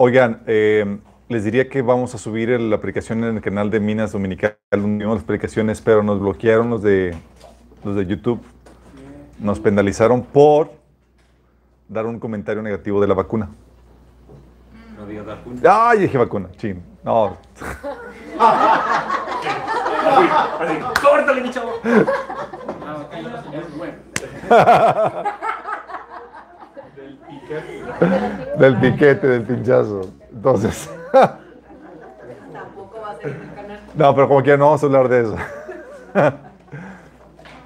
Oigan, eh, les diría que vamos a subir la aplicación en el canal de Minas Dominical, las aplicaciones, pero nos bloquearon los de, los de YouTube. Nos penalizaron por dar un comentario negativo de la vacuna. No digas vacuna. Ay, dije vacuna, chin. No. Córtale, mi chavo. Ah, ok, es bueno. Del piquete, del pinchazo. Entonces. Tampoco va a ser canal. No, pero como quiera, no vamos a hablar de eso.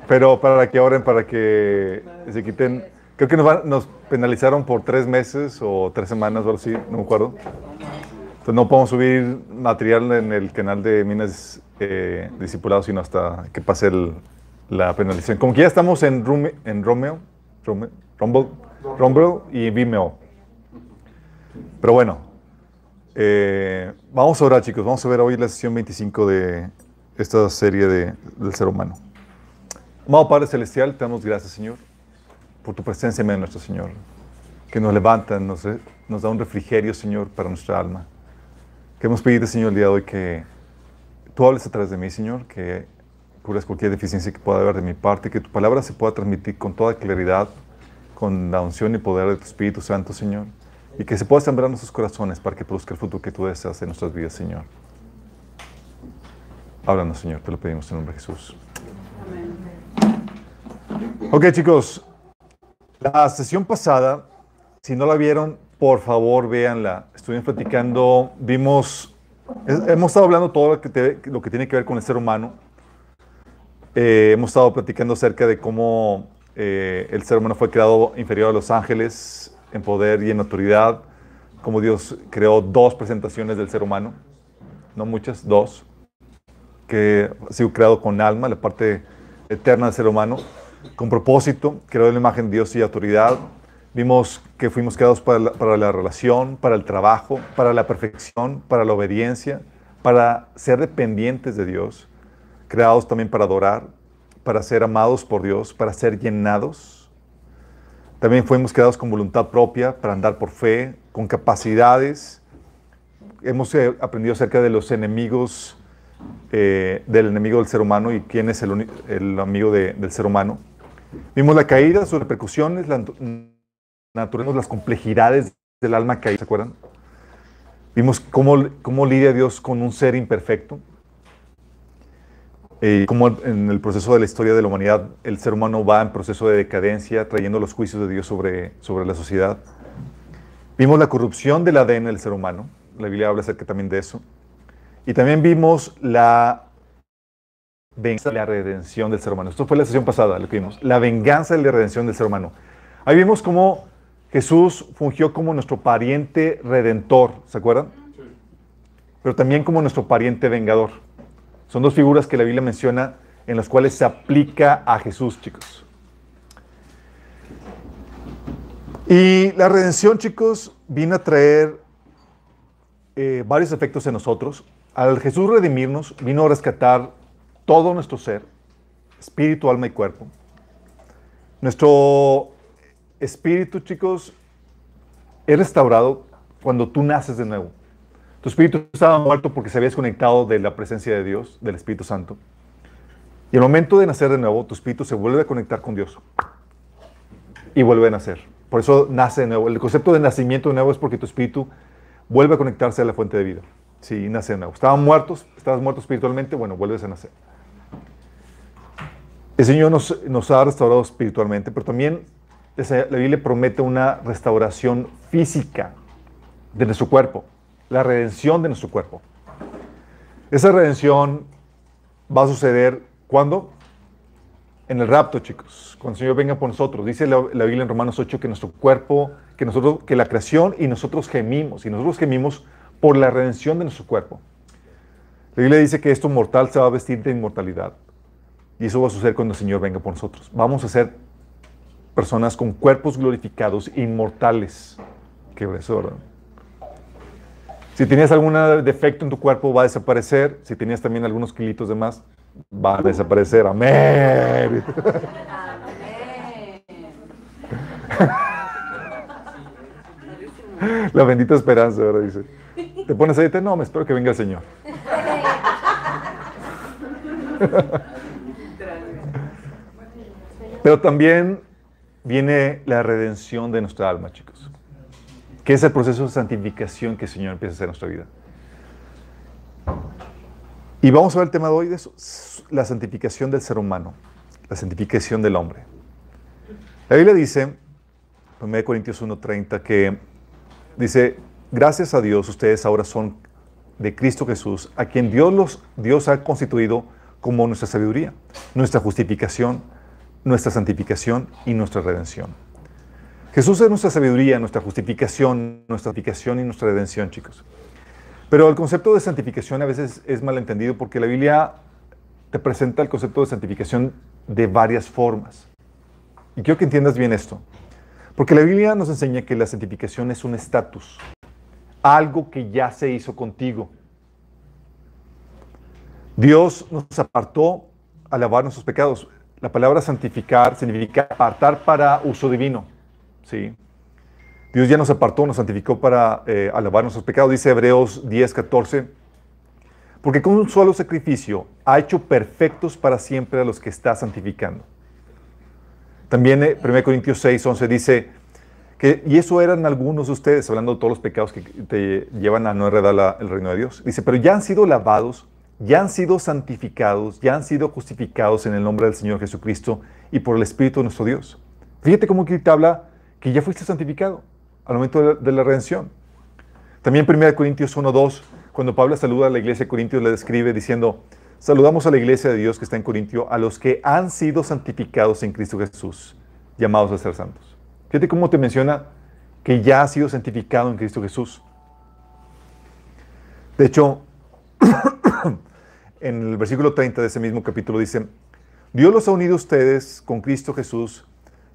Pero para que oren, para que se quiten. Creo que nos, van- nos penalizaron por tres meses o tres semanas o algo así, no me acuerdo. Entonces no podemos subir material en el canal de Minas eh, Discipulados sino hasta que pase el- la penalización. Como que ya estamos en, Rume- en Romeo, Rume- Rumble, Rumble y Vimeo. Pero bueno, eh, vamos a orar, chicos. Vamos a ver hoy la sesión 25 de esta serie de- del ser humano. Amado Padre Celestial, te damos gracias, Señor, por tu presencia en nuestro Señor, que nos levanta, nos, nos da un refrigerio, Señor, para nuestra alma. Queremos pedirte, Señor, el día de hoy que tú hables a través de mí, Señor, que cubras cualquier deficiencia que pueda haber de mi parte, que tu palabra se pueda transmitir con toda claridad, con la unción y poder de tu Espíritu Santo, Señor, y que se pueda sembrar en nuestros corazones para que produzca el fruto que tú deseas en nuestras vidas, Señor. Háblanos, Señor, te lo pedimos en nombre de Jesús. Ok, chicos, la sesión pasada, si no la vieron, por favor, véanla. Estuvimos platicando, vimos, hemos estado hablando todo lo que, te- lo que tiene que ver con el ser humano. Eh, hemos estado platicando acerca de cómo eh, el ser humano fue creado inferior a los ángeles en poder y en autoridad, cómo Dios creó dos presentaciones del ser humano, no muchas, dos, que ha sido creado con alma, la parte eterna del ser humano, con propósito, creó la imagen de Dios y autoridad. Vimos que fuimos creados para la relación, para el trabajo, para la perfección, para la obediencia, para ser dependientes de Dios, creados también para adorar, para ser amados por Dios, para ser llenados. También fuimos creados con voluntad propia, para andar por fe, con capacidades. Hemos eh, aprendido acerca de los enemigos, eh, del enemigo del ser humano y quién es el, el amigo de- del ser humano. Vimos la caída, sus repercusiones, la natu- naturaleza, las complejidades del alma caída, ¿se acuerdan? Vimos cómo, cómo lidia Dios con un ser imperfecto. Y cómo en el proceso de la historia de la humanidad el ser humano va en proceso de decadencia, trayendo los juicios de Dios sobre, sobre la sociedad. Vimos la corrupción del ADN del ser humano. La Biblia habla acerca también de eso. Y también vimos la venganza la redención del ser humano. Esto fue la sesión pasada, lo que vimos. La venganza y la redención del ser humano. Ahí vimos cómo Jesús fungió como nuestro pariente redentor, ¿se acuerdan? Pero también como nuestro pariente vengador. Son dos figuras que la Biblia menciona en las cuales se aplica a Jesús, chicos. Y la redención, chicos, viene a traer eh, varios efectos en nosotros. Al Jesús redimirnos, vino a rescatar todo nuestro ser, espíritu, alma y cuerpo. Nuestro espíritu, chicos, es restaurado cuando tú naces de nuevo. Tu espíritu estaba muerto porque se había desconectado de la presencia de Dios, del Espíritu Santo. Y al momento de nacer de nuevo, tu espíritu se vuelve a conectar con Dios y vuelve a nacer. Por eso nace de nuevo. El concepto de nacimiento de nuevo es porque tu espíritu vuelve a conectarse a la fuente de vida. Sí, nace de nuevo. Estaban muertos, estabas muerto espiritualmente, bueno, vuelves a nacer. El Señor nos, nos ha restaurado espiritualmente, pero también la Biblia promete una restauración física de nuestro cuerpo, la redención de nuestro cuerpo. Esa redención va a suceder cuando? En el rapto, chicos, cuando el Señor venga por nosotros. Dice la, Biblia en Romanos 8 que nuestro cuerpo, que nosotros, que la creación y nosotros gemimos, y nosotros gemimos por la redención de nuestro cuerpo. La Biblia dice que esto mortal se va a vestir de inmortalidad. Y eso va a suceder cuando el Señor venga por nosotros. Vamos a ser personas con cuerpos glorificados, inmortales. Qué eso, ¿verdad? Si tenías algún defecto en tu cuerpo, va a desaparecer. Si tenías también algunos kilitos de más, va a desaparecer. Amén. Amén. La bendita esperanza, ¿verdad? Dice. ¿Te pones ahí? No, me espero que venga el Señor. Pero también viene la redención de nuestra alma, chicos. Que es el proceso de santificación que el Señor empieza a hacer en nuestra vida. Y vamos a ver el tema de hoy de la santificación del ser humano, la santificación del hombre. La Biblia dice, 1 Corintios 1.30, que dice, gracias a Dios ustedes ahora son de Cristo Jesús, a quien Dios, los, Dios ha constituido como nuestra sabiduría, nuestra justificación, nuestra santificación y nuestra redención. Jesús es nuestra sabiduría, nuestra justificación, nuestra santificación y nuestra redención, chicos. Pero el concepto de santificación a veces es malentendido porque la Biblia te presenta el concepto de santificación de varias formas. Y quiero que entiendas bien esto. Porque la Biblia nos enseña que la santificación es un estatus, algo que ya se hizo contigo. Dios nos apartó a lavar nuestros pecados. La palabra santificar significa apartar para uso divino. ¿Sí? Dios ya nos apartó, nos santificó para eh, alabar nuestros pecados, dice Hebreos 10, 14. Porque con un solo sacrificio ha hecho perfectos para siempre a los que está santificando. También 1 eh, Corintios 6, 11 dice que, y eso eran algunos de ustedes, hablando de todos los pecados que te llevan a no heredar el reino de Dios. Dice, pero ya han sido lavados, ya han sido santificados, ya han sido justificados en el nombre del Señor Jesucristo y por el Espíritu de nuestro Dios. Fíjate cómo aquí te habla que ya fuiste santificado al momento de la, redención. También 1 Corintios 1, 2, cuando Pablo saluda a la iglesia de Corintios, le describe diciendo, Saludamos a la iglesia de Dios que está en Corintio, a los que han sido santificados en Cristo Jesús, llamados a ser santos. Fíjate cómo te menciona que ya ha sido santificado en Cristo Jesús. De hecho, en el versículo 30 de ese mismo capítulo dice, Dios los ha unido ustedes con Cristo Jesús.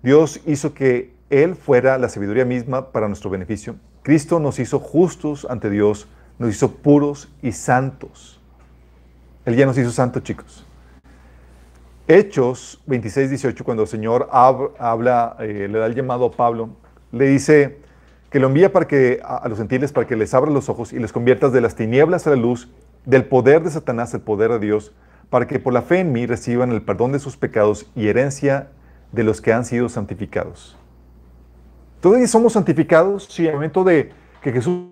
Dios hizo que Él fuera la sabiduría misma para nuestro beneficio. Cristo nos hizo justos ante Dios, nos hizo puros y santos. Él ya nos hizo santos, chicos. Hechos 26, 18, cuando el Señor habla, eh, le da el llamado a Pablo, le dice que lo envía para que, a, los gentiles para que les abra los ojos y les conviertas de las tinieblas a la luz, del poder de Satanás al poder de Dios, para que por la fe en mí reciban el perdón de sus pecados y herencia de los que han sido santificados. Todavía somos santificados, sí, al momento de que Jesús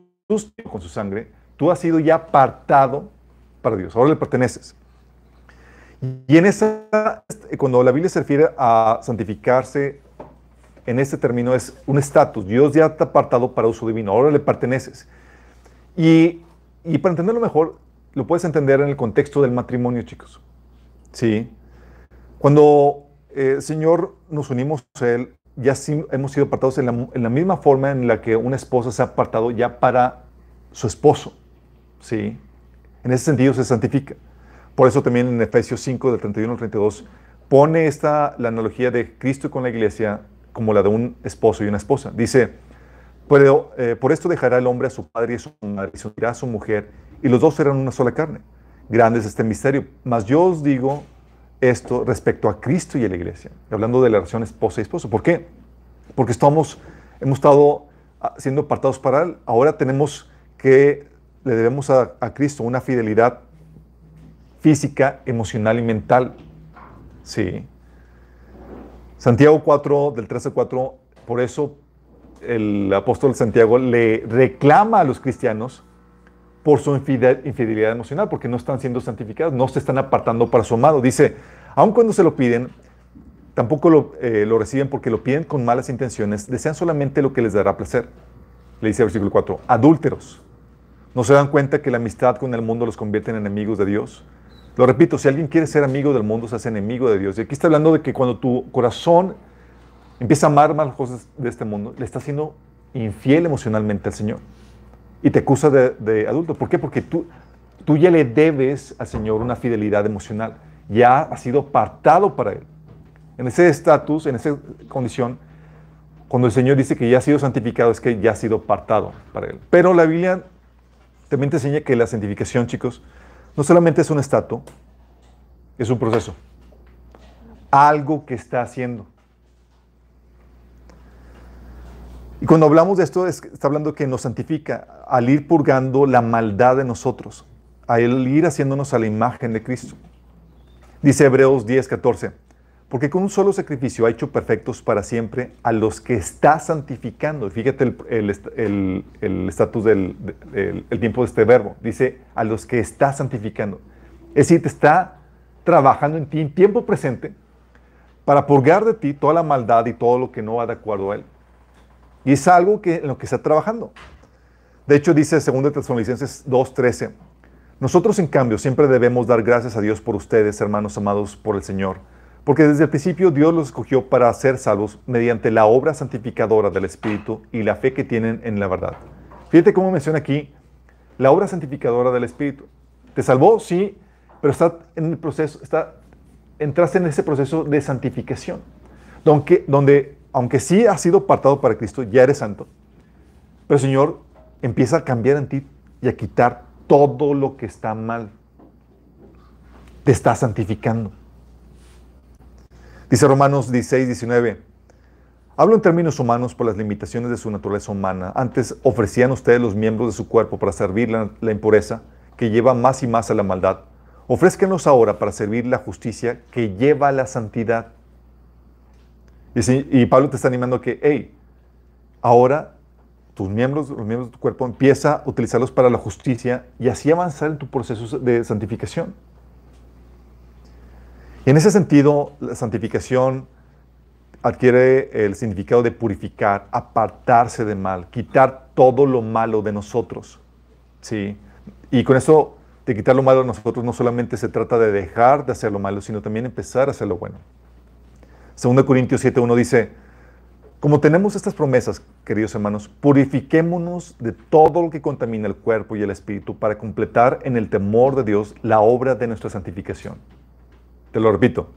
con su sangre, tú has sido ya apartado para Dios, ahora le perteneces. Y en esa, cuando la Biblia se refiere a santificarse, en este término es un estatus. Dios ya te ha apartado para uso divino, ahora le perteneces. Y, y, para entenderlo mejor, lo puedes entender en el contexto del matrimonio, chicos. ¿Sí? Cuando eh, el Señor nos unimos a Él, ya hemos sido apartados en la, en la misma forma en la que una esposa se ha apartado ya para su esposo. ¿Sí? En ese sentido se santifica. Por eso también en Efesios 5, del 31 al 32, pone esta, la analogía de Cristo con la iglesia como la de un esposo y una esposa. Dice, pero, eh, por esto dejará el hombre a su padre y a su madre y se unirá a su mujer y los dos serán una sola carne. Grande es este misterio. Mas yo os digo esto respecto a Cristo y a la iglesia, hablando de la relación esposa y esposo. ¿Por qué? Porque estamos, hemos estado ah, siendo apartados para Él. Ahora tenemos que le debemos a, Cristo una fidelidad física, emocional y mental. Sí. Santiago 4, del 13 al 4, por eso el apóstol Santiago le reclama a los cristianos por su infidelidad emocional, porque no están siendo santificados, no se están apartando para su amado. Dice, aun cuando se lo piden, tampoco lo, eh, lo, reciben porque lo piden con malas intenciones, desean solamente lo que les dará placer. Le dice el versículo 4, adúlteros ¿No se dan cuenta que la amistad con el mundo los convierte en enemigos de Dios? Lo repito, si alguien quiere ser amigo del mundo, se hace enemigo de Dios. Y aquí está hablando de que cuando tu corazón empieza a amar más cosas de este mundo, le está siendo infiel emocionalmente al Señor. Y te acusa de, adulto. ¿Por qué? Porque tú, tú ya le debes al Señor una fidelidad emocional. Ya ha sido apartado para Él. En ese estatus, en esa condición, cuando el Señor dice que ya ha sido santificado, es que ya ha sido apartado para Él. Pero la Biblia también te enseña que la santificación, chicos, no solamente es un estatus, es un proceso. Algo que está haciendo. Y cuando hablamos de esto, está hablando que nos santifica al ir purgando la maldad de nosotros, al ir haciéndonos a la imagen de Cristo. Dice Hebreos 10, 14, porque con un solo sacrificio ha hecho perfectos para siempre a los que está santificando. Fíjate el estatus del el tiempo de este verbo. Dice a los que está santificando. Es decir, te está trabajando en ti en tiempo presente para purgar de ti toda la maldad y todo lo que no va de acuerdo a Él. Y es algo que, en lo que está trabajando. De hecho, dice 2 Tesalonicenses 2.13, nosotros en cambio siempre debemos dar gracias a Dios por ustedes, hermanos amados por el Señor, porque desde el principio Dios los escogió para ser salvos mediante la obra santificadora del Espíritu y la fe que tienen en la verdad. Fíjate cómo menciona aquí la obra santificadora del Espíritu. Te salvó, sí, pero está en el proceso, está, entraste en ese proceso de santificación, donde, donde aunque sí has sido apartado para Cristo, ya eres santo, pero el Señor empieza a cambiar en ti y a quitar todo lo que está mal. Te está santificando. Dice Romanos 16, 19. Hablo en términos humanos por las limitaciones de su naturaleza humana. Antes ofrecían ustedes los miembros de su cuerpo para servir la, la impureza que lleva más y más a la maldad. Ofrézcanos ahora para servir la justicia que lleva a la santidad. Y, Pablo te está animando que, hey, ahora tus miembros, los miembros de tu cuerpo, empieza a utilizarlos para la justicia y así avanzar en tu proceso de santificación. Y en ese sentido, la santificación adquiere el significado de purificar, apartarse de mal, quitar todo lo malo de nosotros. ¿sí? Y con eso de quitar lo malo de nosotros no solamente se trata de dejar de hacer lo malo, sino también empezar a hacer lo bueno. 2 Corintios 7.1 dice, como tenemos estas promesas, queridos hermanos, purifiquémonos de todo lo que contamina el cuerpo y el espíritu para completar en el temor de Dios la obra de nuestra santificación. Te lo repito.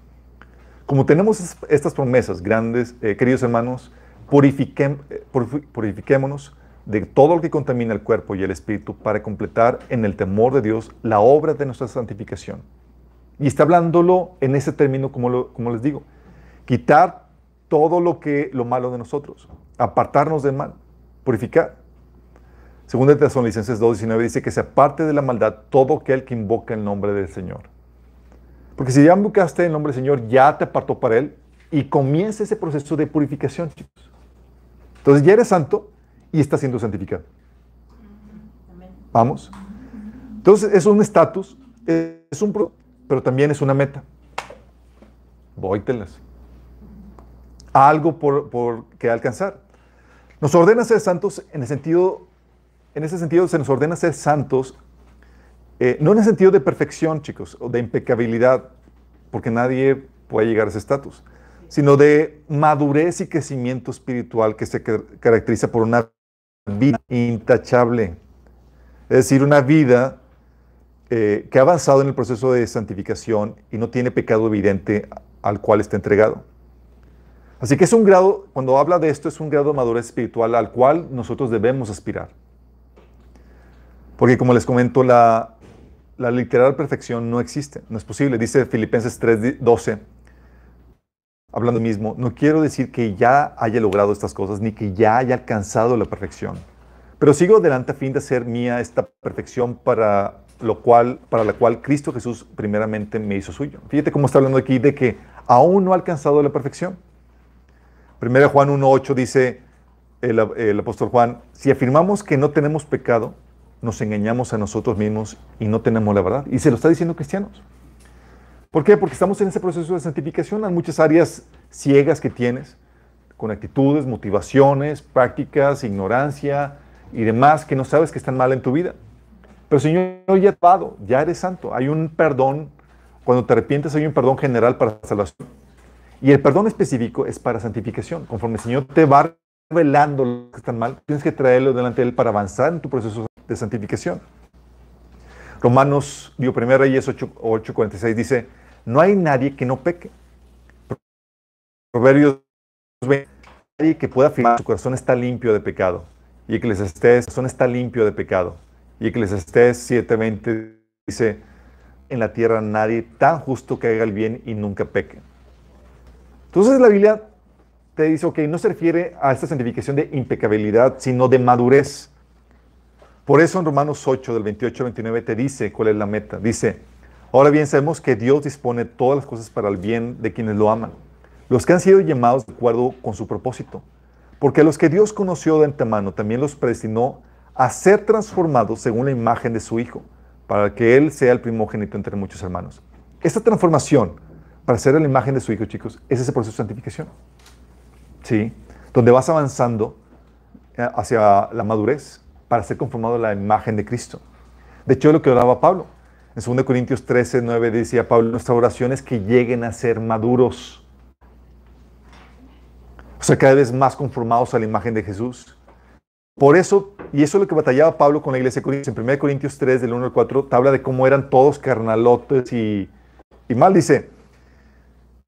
Como tenemos estas promesas grandes, eh, queridos hermanos, eh, purifiquémonos de todo lo que contamina el cuerpo y el espíritu para completar en el temor de Dios la obra de nuestra santificación. Y está hablándolo en ese término, como, como les digo, quitar todo lo que lo malo de nosotros, apartarnos del mal, purificar. Según el Tesalonicenses 2.19 dice que se aparte de la maldad todo aquel que invoca el nombre del Señor. Porque si ya invocaste el nombre del Señor, ya te apartó para Él y comienza ese proceso de purificación, chicos. Entonces ya eres santo, y está siendo santificado. Vamos. Entonces es un estatus, es un pero también es una meta. Vóytelas. Algo por, por, que alcanzar. Nos ordena ser santos en el sentido, en ese sentido se nos ordena ser santos, eh, no en el sentido de perfección, chicos, o de impecabilidad, porque nadie puede llegar a ese estatus, sino de madurez y crecimiento espiritual que se caracteriza por una vida intachable. Es decir, una vida eh, que ha avanzado en el proceso de santificación y no tiene pecado evidente al cual está entregado. Así que es un grado, cuando habla de esto, es un grado de madurez espiritual al cual nosotros debemos aspirar. Porque como les comento, la, la literal perfección no existe, no es posible. Dice Filipenses 3:12, hablando mismo, no quiero decir que ya haya logrado estas cosas ni que ya haya alcanzado la perfección, pero sigo adelante a fin de hacer mía esta perfección para lo cual para la cual Cristo Jesús primeramente me hizo suyo. Fíjate cómo está hablando aquí de que aún no ha alcanzado la perfección. Primero Juan 1.8 dice el, apóstol Juan, si afirmamos que no tenemos pecado, nos engañamos a nosotros mismos y no tenemos la verdad. Y se lo está diciendo cristianos. ¿Por qué? Porque estamos en ese proceso de santificación. Hay muchas áreas ciegas que tienes, con actitudes, motivaciones, prácticas, ignorancia y demás que no sabes que están mal en tu vida. Pero Señor ya te ya eres santo. Hay un perdón, cuando te arrepientes hay un perdón general para salvación. Y el perdón específico es para santificación. Conforme el Señor te va revelando lo que están mal, tienes que traerlo delante de Él para avanzar en tu proceso de santificación. Romanos, digo, 1 Reyes 8:46 dice, no hay nadie que no peque. Proverbios nadie que pueda afirmar su corazón está limpio de pecado. Y que les estés, su corazón está limpio de pecado. Y que les estés 7:20 dice, en la tierra nadie tan justo que haga el bien y nunca peque. Entonces la Biblia te dice, ok, no se refiere a esta santificación de impecabilidad, sino de madurez. Por eso en Romanos 8, del 28 al 29, te dice cuál es la meta. Dice, ahora bien sabemos que Dios dispone todas las cosas para el bien de quienes lo aman, los que han sido llamados de acuerdo con su propósito. Porque los que Dios conoció de antemano también los predestinó a ser transformados según la imagen de su Hijo, para que Él sea el primogénito entre muchos hermanos. Esta transformación, para ser la imagen de su Hijo, chicos, es ese proceso de santificación. ¿Sí? Donde vas avanzando eh, hacia la madurez para ser conformado a la imagen de Cristo. De hecho, lo que oraba Pablo. En 2 Corintios 13, 9 decía Pablo, nuestra oración es que lleguen a ser maduros. O sea, cada vez más conformados a la imagen de Jesús. Por eso, y eso es lo que batallaba Pablo con la iglesia de. En 1 Corintios 3, del 1 al 4, te habla de cómo eran todos carnalotes y, y mal. Dice,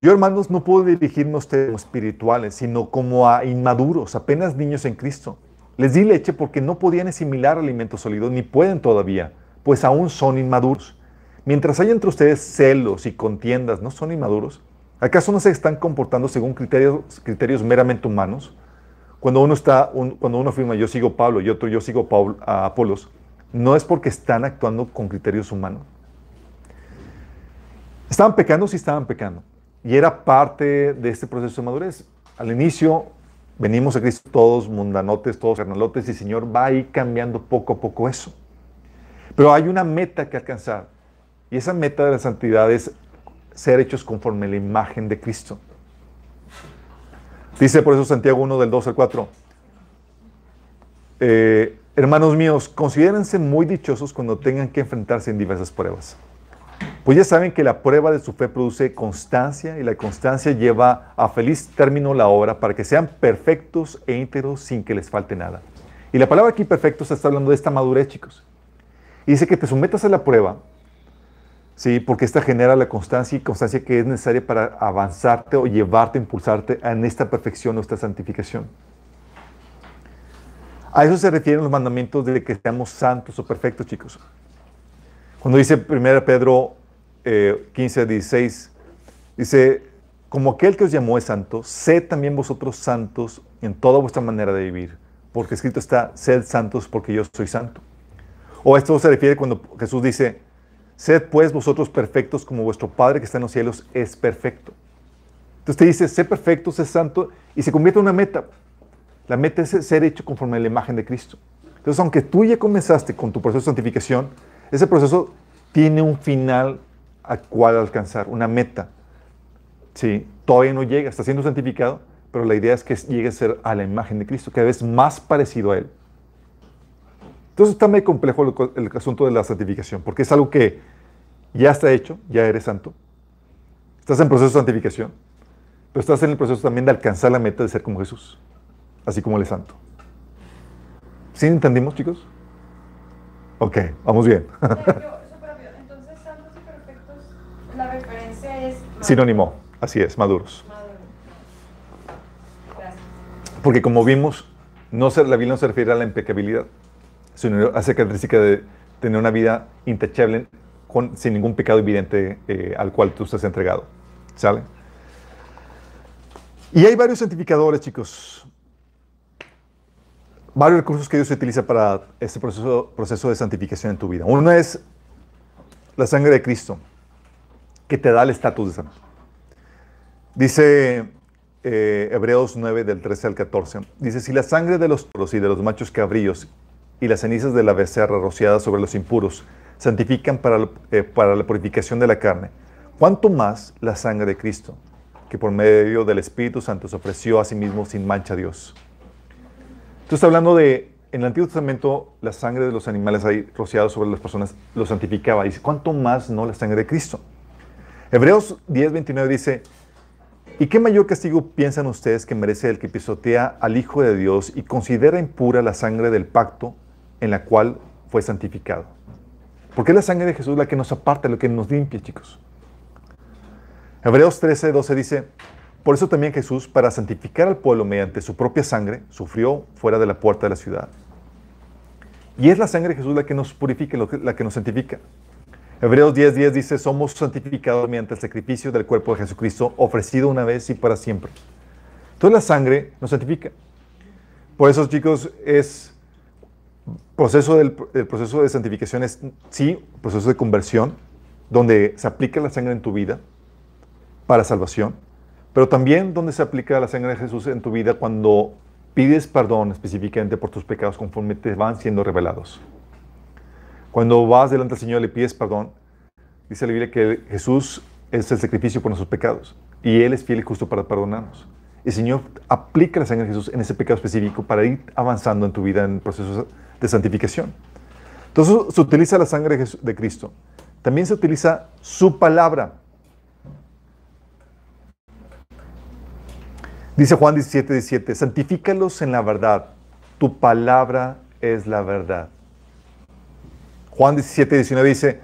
yo hermanos no puedo dirigirme a ustedes como espirituales, sino como a inmaduros, apenas niños en Cristo. Les di leche porque no podían asimilar alimentos sólidos, ni pueden todavía, pues aún son inmaduros. Mientras hay entre ustedes celos y contiendas, ¿no son inmaduros? ¿Acaso no se están comportando según criterios, criterios meramente humanos? Cuando uno, está, cuando uno afirma yo sigo Pablo y otro yo sigo a Apolos, no es porque están actuando con criterios humanos. Estaban pecando, sí estaban pecando. Y era parte de este proceso de madurez. Al inicio venimos a Cristo todos mundanotes, todos carnalotes, y el Señor va a ir cambiando poco a poco eso. Pero hay una meta que alcanzar. Y esa meta de la santidad es ser hechos conforme la imagen de Cristo. Dice por eso Santiago 1 del 2 al 4. Eh, hermanos míos, considérense muy dichosos cuando tengan que enfrentarse en diversas pruebas. Pues ya saben que la prueba de su fe produce constancia y la constancia lleva a feliz término la obra para que sean perfectos e íntegros sin que les falte nada. Y la palabra aquí perfecto se está hablando de esta madurez, chicos. Y dice que te sometas a la prueba ¿sí? porque esta genera la constancia y constancia que es necesaria para avanzarte o llevarte, impulsarte en esta perfección o esta santificación. A eso se refieren los mandamientos de que seamos santos o perfectos, chicos. Cuando dice 1 Pedro 15, eh, 16, dice, como aquel que os llamó es santo, sed también vosotros santos en toda vuestra manera de vivir, porque escrito está, sed santos porque yo soy santo. O esto se refiere cuando Jesús dice, Sed pues vosotros perfectos como vuestro Padre que está en los cielos es perfecto. Entonces te dice, sé perfecto, sé santo, y se convierte en una meta. La meta es ser hecho conforme a la imagen de Cristo. Entonces, aunque tú ya comenzaste con tu proceso de santificación, ese proceso tiene un final a cual alcanzar, una meta. Sí, todavía no llega, está siendo santificado, pero la idea es que llegue a ser a la imagen de Cristo, cada vez más parecido a Él. Entonces está muy complejo el, asunto de la santificación, porque es algo que ya está hecho, ya eres santo. Estás en proceso de santificación, pero estás en el proceso también de alcanzar la meta de ser como Jesús, así como es santo. ¿Sí entendimos, chicos? Ok, vamos bien. Entonces, santos y perfectos, la referencia es... Sinónimo, así es, maduros. Porque como vimos, no la Biblia no se refiere a la impecabilidad sino hace característica de tener una vida intachable sin ningún pecado evidente eh, al cual tú estás entregado. ¿Sale? Y hay varios santificadores, chicos. Varios recursos que Dios utiliza para este proceso, proceso de santificación en tu vida. Uno es la sangre de Cristo, que te da el estatus de santo. Dice eh, Hebreos 9, del 13 al 14. Dice, si la sangre de los toros y de los machos cabríos y las cenizas de la becerra rociadas sobre los impuros santifican para, eh, para la purificación de la carne. ¿Cuánto más la sangre de Cristo, que por medio del Espíritu Santo se ofreció a sí mismo sin mancha a Dios? Entonces, hablando de, en el Antiguo Testamento, la sangre de los animales ahí rociados sobre las personas lo santificaba. Dice, ¿cuánto más no la sangre de Cristo? Hebreos 10, 29 dice, ¿Y qué mayor castigo piensan ustedes que merece el que pisotea al Hijo de Dios y considera impura la sangre del pacto en la cual fue santificado. Porque es la sangre de Jesús la que nos aparta, lo que nos limpia, chicos. Hebreos 13, 12 dice, por eso también Jesús, para santificar al pueblo mediante su propia sangre, sufrió fuera de la puerta de la ciudad. Y es la sangre de Jesús la que nos purifica, la que nos santifica. Hebreos 10, 10 dice, somos santificados mediante el sacrificio del cuerpo de Jesucristo, ofrecido una vez y para siempre. Entonces la sangre nos santifica. Por eso, chicos, es proceso del el proceso de santificación es sí, proceso de conversión, donde se aplica la sangre en tu vida para salvación, pero también donde se aplica la sangre de Jesús en tu vida cuando pides perdón específicamente por tus pecados conforme te van siendo revelados. Cuando vas delante del Señor le pides perdón, dice la Biblia que Jesús es el sacrificio por nuestros pecados y Él es fiel y justo para perdonarnos. El Señor aplica la sangre de Jesús en ese pecado específico para ir avanzando en tu vida en el proceso de santificación. Entonces se utiliza la sangre de Cristo. También se utiliza su palabra. Dice Juan 17, 17, santifícalos en la verdad. Tu palabra es la verdad. Juan 17, 19 dice,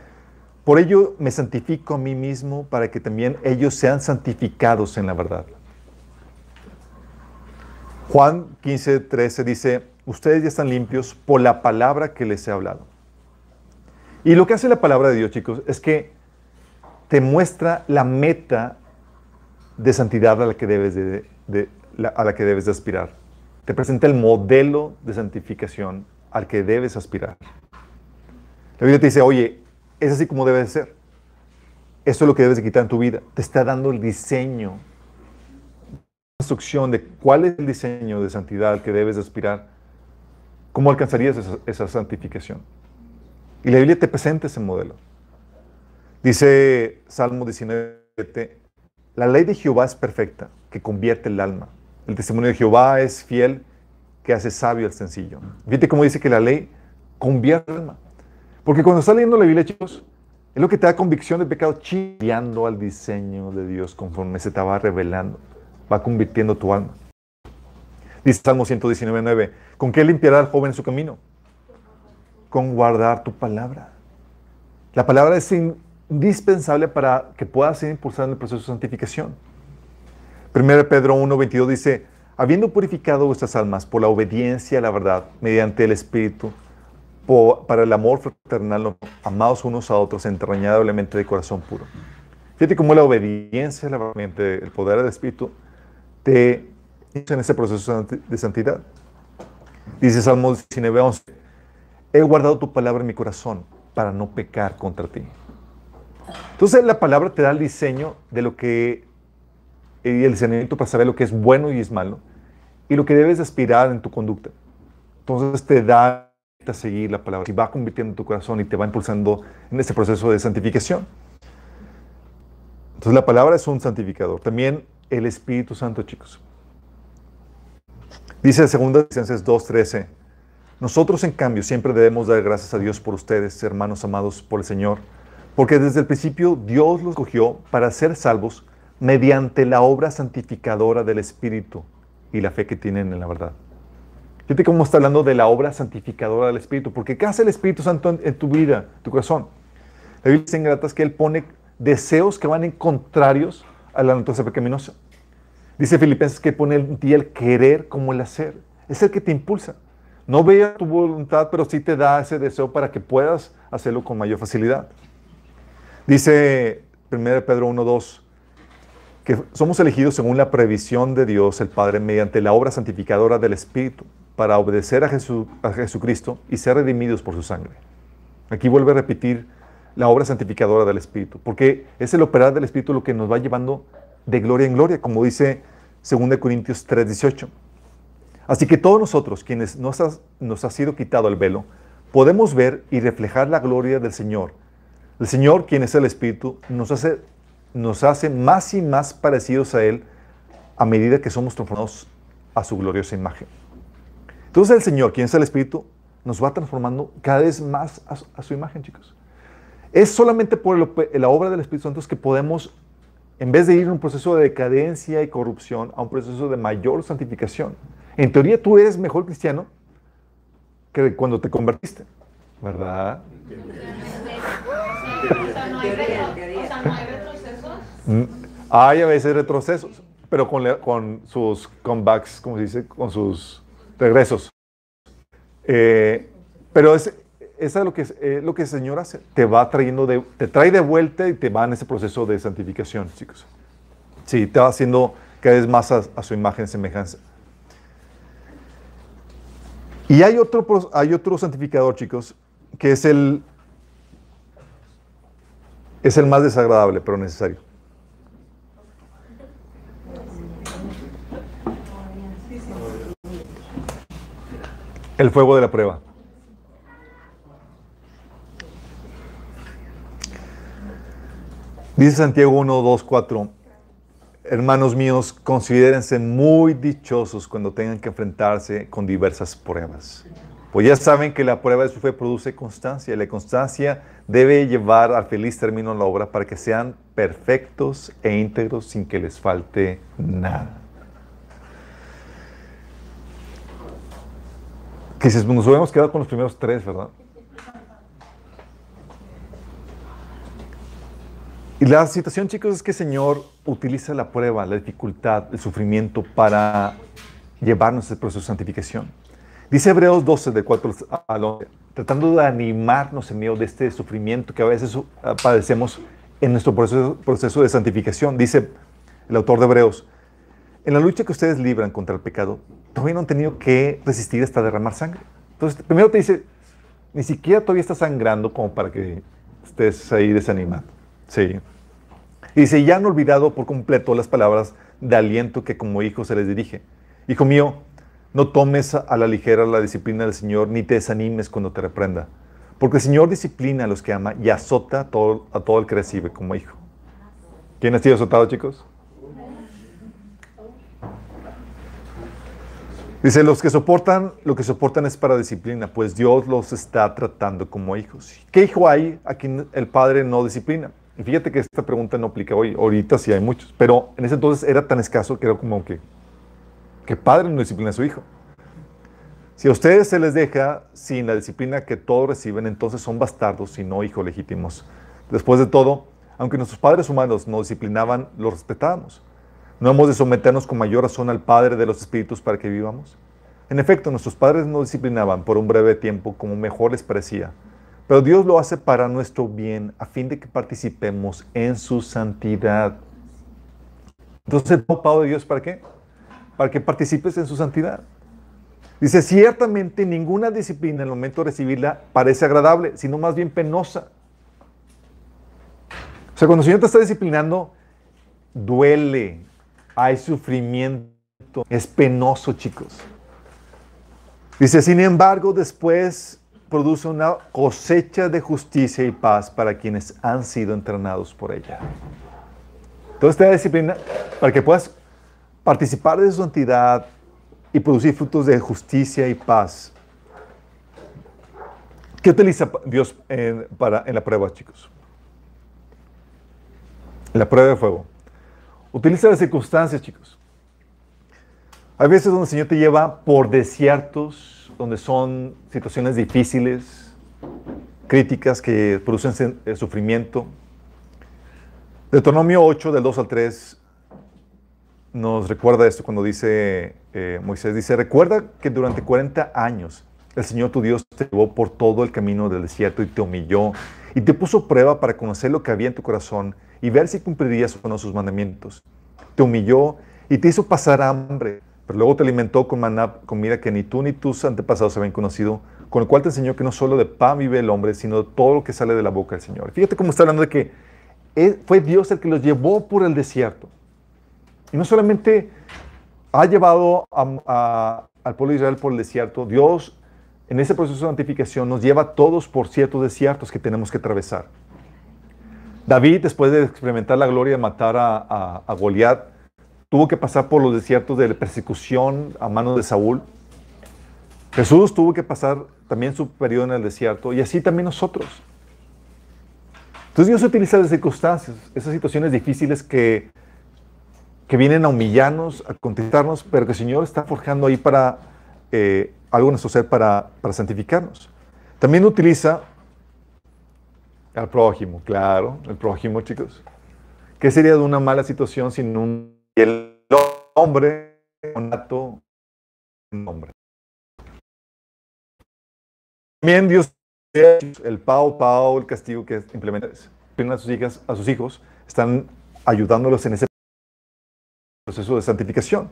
por ello me santifico a mí mismo para que también ellos sean santificados en la verdad. Juan 15, 13 dice, ustedes ya están limpios por la palabra que les he hablado. Y lo que hace la palabra de Dios, chicos, es que te muestra la meta de santidad a la que debes de, a la que debes de aspirar. Te presenta el modelo de santificación al que debes aspirar. La Biblia te dice, oye, es así como debe de ser. Esto es lo que debes de quitar en tu vida. Te está dando el diseño, la instrucción de cuál es el diseño de santidad que debes de aspirar. ¿Cómo alcanzarías esa, santificación? Y la Biblia te presenta ese modelo. Dice Salmo 19, la ley de Jehová es perfecta, que convierte el alma. El testimonio de Jehová es fiel, que hace sabio al sencillo. Fíjate cómo dice que la ley convierte el alma. Porque cuando estás leyendo la Biblia, chicos, es lo que te da convicción de pecado, chiviando al diseño de Dios conforme se te va revelando, va convirtiendo tu alma. Dice Salmo 119.9, ¿con qué limpiará el joven su camino? Con guardar tu palabra. La palabra es indispensable para que puedas ser impulsado en el proceso de santificación. 1 Pedro 1.22 dice, habiendo purificado vuestras almas por la obediencia a la verdad mediante el Espíritu, para el amor fraternal, amados unos a otros, entrañablemente de corazón puro. Fíjate cómo la obediencia, el poder del Espíritu, te hizo en ese proceso de santidad. Dice Salmo 19, 11, he guardado tu palabra en mi corazón para no pecar contra ti. Entonces la palabra te da el diseño de lo que, y el discernimiento para saber lo que es bueno y es malo, y lo que debes aspirar en tu conducta. Entonces te da a seguir la palabra y va convirtiendo en tu corazón y te va impulsando en este proceso de santificación. Entonces la palabra es un santificador. También el Espíritu Santo, chicos. Dice 2 Corintios 2.13, nosotros en cambio siempre debemos dar gracias a Dios por ustedes, hermanos amados por el Señor, porque desde el principio Dios los cogió para ser salvos mediante la obra santificadora del Espíritu y la fe que tienen en la verdad. Fíjate cómo está hablando de la obra santificadora del Espíritu, porque ¿qué hace el Espíritu Santo en, tu vida, tu corazón? La Biblia dice en Gratas que Él pone deseos que van en contrarios a la naturaleza pecaminosa. Dice Filipenses que pone en ti el querer como el hacer. Es el que te impulsa. No vea tu voluntad, pero sí te da ese deseo para que puedas hacerlo con mayor facilidad. Dice 1 Pedro 1.2 que somos elegidos según la previsión de Dios el Padre mediante la obra santificadora del Espíritu para obedecer a, a Jesucristo y ser redimidos por su sangre. Aquí vuelve a repetir la obra santificadora del Espíritu, porque es el operar del Espíritu lo que nos va llevando de gloria en gloria, como dice 2 Corintios 3:18. Así que todos nosotros, quienes nos ha, sido quitado el velo, podemos ver y reflejar la gloria del Señor. El Señor, quien es el Espíritu, nos hace más y más parecidos a Él a medida que somos transformados a su gloriosa imagen. Entonces el Señor, quien es el Espíritu, nos va transformando cada vez más a su, imagen, chicos. Es solamente por la obra del Espíritu Santo que podemos, en vez de ir a un proceso de decadencia y corrupción, a un proceso de mayor santificación. En teoría tú eres mejor cristiano que cuando te convertiste, ¿verdad? Hay a veces retrocesos, pero con, con sus comebacks, como se dice, con sus regresos. Eh, pero es, eso es lo que, eh, lo que el Señor hace. Te va trayendo, te trae de vuelta y te va en ese proceso de santificación, chicos. Sí, te va haciendo cada vez más a, a su imagen semejanza. Y hay otro, hay otro santificador, chicos, que es el, es el más desagradable, pero necesario. El fuego de la prueba. Dice Santiago 1, 2, 4. Hermanos míos, considérense muy dichosos cuando tengan que enfrentarse con diversas pruebas. Pues ya saben que la prueba de su fe produce constancia y la constancia debe llevar al feliz término la obra para que sean perfectos e íntegros sin que les falte nada. Que dices, nos hubiéramos quedado con los primeros tres, ¿verdad? Y la situación, chicos, es que el Señor utiliza la prueba, la dificultad, el sufrimiento para llevarnos el proceso de santificación. Dice Hebreos 12, de 4 al 11, tratando de animarnos en medio de este sufrimiento que a veces padecemos en nuestro proceso, proceso de santificación. Dice el autor de Hebreos, en la lucha que ustedes libran contra el pecado, todavía no han tenido que resistir hasta derramar sangre. Entonces, primero te dice, ni siquiera todavía está sangrando como para que estés ahí desanimado. Sí. Y dice, ya han olvidado por completo las palabras de aliento que como hijo se les dirige. Hijo mío, no tomes a la ligera la disciplina del Señor, ni te desanimes cuando te reprenda. Porque el Señor disciplina a los que ama y azota a todo, a todo el que recibe como hijo. ¿Quién ha sido azotado, chicos? Dice, los que soportan, lo que soportan es para disciplina, pues Dios los está tratando como hijos. ¿Qué hijo hay a quien el padre no disciplina? Y fíjate que esta pregunta no aplica hoy, ahorita sí hay muchos, pero en ese entonces era tan escaso que era como que, que padre no disciplina a su hijo. Si a ustedes se les deja sin la disciplina que todos reciben, entonces son bastardos y no hijos legítimos. Después de todo, aunque nuestros padres humanos nos disciplinaban, los respetábamos. ¿No hemos de someternos con mayor razón al Padre de los Espíritus para que vivamos? En efecto, nuestros padres nos disciplinaban por un breve tiempo como mejor les parecía, pero Dios lo hace para nuestro bien, a fin de que participemos en su santidad. Entonces, ¿el pago de Dios para qué? Para que participes en su santidad. Dice, ciertamente ninguna disciplina en el momento de recibirla parece agradable, sino más bien penosa. O sea, cuando el Señor te está disciplinando, duele, hay sufrimiento, es penoso, chicos. Dice, sin embargo, después produce una cosecha de justicia y paz para quienes han sido entrenados por ella. Entonces te disciplina para que puedas participar de su santidad y producir frutos de justicia y paz. ¿Qué utiliza Dios en, para, en la prueba, chicos? En la prueba de fuego. Utiliza las circunstancias, chicos. Hay veces donde el Señor te lleva por desiertos, donde son situaciones difíciles, críticas que producen eh, sufrimiento. Deuteronomio 8, del 2 al 3, nos recuerda esto cuando dice eh, Moisés, dice, recuerda que durante 40 años el Señor tu Dios te llevó por todo el camino del desierto y te humilló y te puso prueba para conocer lo que había en tu corazón y ver si cumplirías o no sus mandamientos. Te humilló y te hizo pasar hambre, pero luego te alimentó con maná, comida que ni tú ni tus antepasados habían conocido, con el cual te enseñó que no solo de pan vive el hombre, sino de todo lo que sale de la boca del Señor. Fíjate cómo está hablando de que fue Dios el que los llevó por el desierto. Y no solamente ha llevado a- a- al pueblo de Israel por el desierto, Dios en ese proceso de santificación nos lleva a todos por ciertos desiertos que tenemos que atravesar. David, después de experimentar la gloria de matar a, a, Goliat, tuvo que pasar por los desiertos de persecución a manos de Saúl. Jesús tuvo que pasar también su periodo en el desierto y así también nosotros. Entonces Dios utiliza las circunstancias, esas situaciones difíciles que, que vienen a humillarnos, a contestarnos, pero que el Señor está forjando ahí para eh, algo en nuestro ser para, para santificarnos. También utiliza al prójimo, claro, el prójimo, chicos. ¿Qué sería de una mala situación sin un el hombre nato un hombre? También Dios el pao pao, el castigo que implementa a sus hijas, a sus hijos, están ayudándolos en ese proceso de santificación.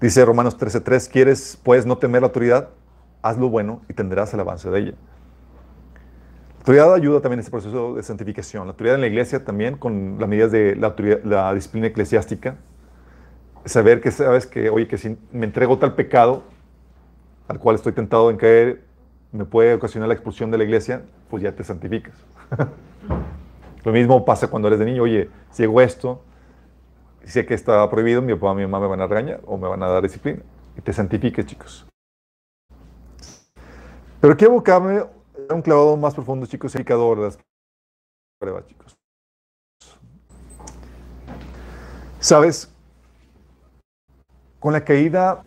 Dice Romanos 13:3, ¿quieres pues no temer la autoridad? Haz lo bueno y tendrás el avance de ella. Autoridad ayuda también en este proceso de santificación. La autoridad en la iglesia también, con las medidas de la, la disciplina eclesiástica. Saber que sabes que, oye, que si me entrego tal pecado al cual estoy tentado en caer, me puede ocasionar la expulsión de la iglesia, pues ya te santificas. Lo mismo pasa cuando eres de niño, oye, si hago esto, sé que está prohibido, mi papá y mi mamá me van a regañar o me van a dar disciplina. Y te santifiques, chicos. Pero quiero abocarme un clavado más profundo, chicos, de las pruebas, chicos. Sabes, con la caída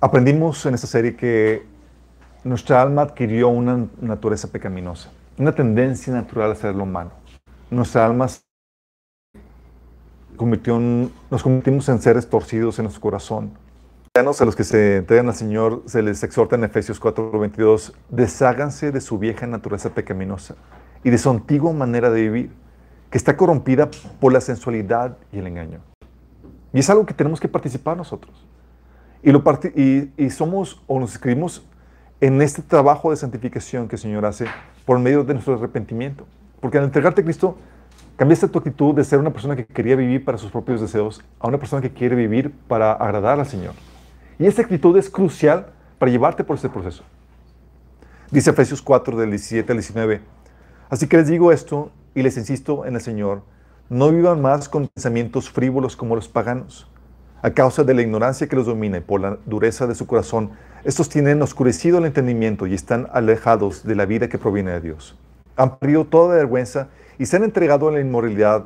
aprendimos en esta serie que nuestra alma adquirió una naturaleza pecaminosa, una tendencia natural a ser lo malo. Nuestra alma convirtió nos convertimos en seres torcidos en nuestro corazón. A los que se entregan al Señor se les exhorta en Efesios 4:22, desháganse de su vieja naturaleza pecaminosa y de su antigua manera de vivir, que está corrompida por la sensualidad y el engaño. Y es algo que tenemos que participar nosotros. Y, lo parti- y, y somos o nos escribimos en este trabajo de santificación que el Señor hace por medio de nuestro arrepentimiento. Porque al entregarte a Cristo, cambiaste tu actitud de ser una persona que quería vivir para sus propios deseos a una persona que quiere vivir para agradar al Señor. Y esa actitud es crucial para llevarte por este proceso. Dice Efesios 4 del 17 al 19. Así que les digo esto y les insisto en el Señor, no vivan más con pensamientos frívolos como los paganos. A causa de la ignorancia que los domina y por la dureza de su corazón, estos tienen oscurecido el entendimiento y están alejados de la vida que proviene de Dios. Han perdido toda vergüenza y se han entregado a la inmoralidad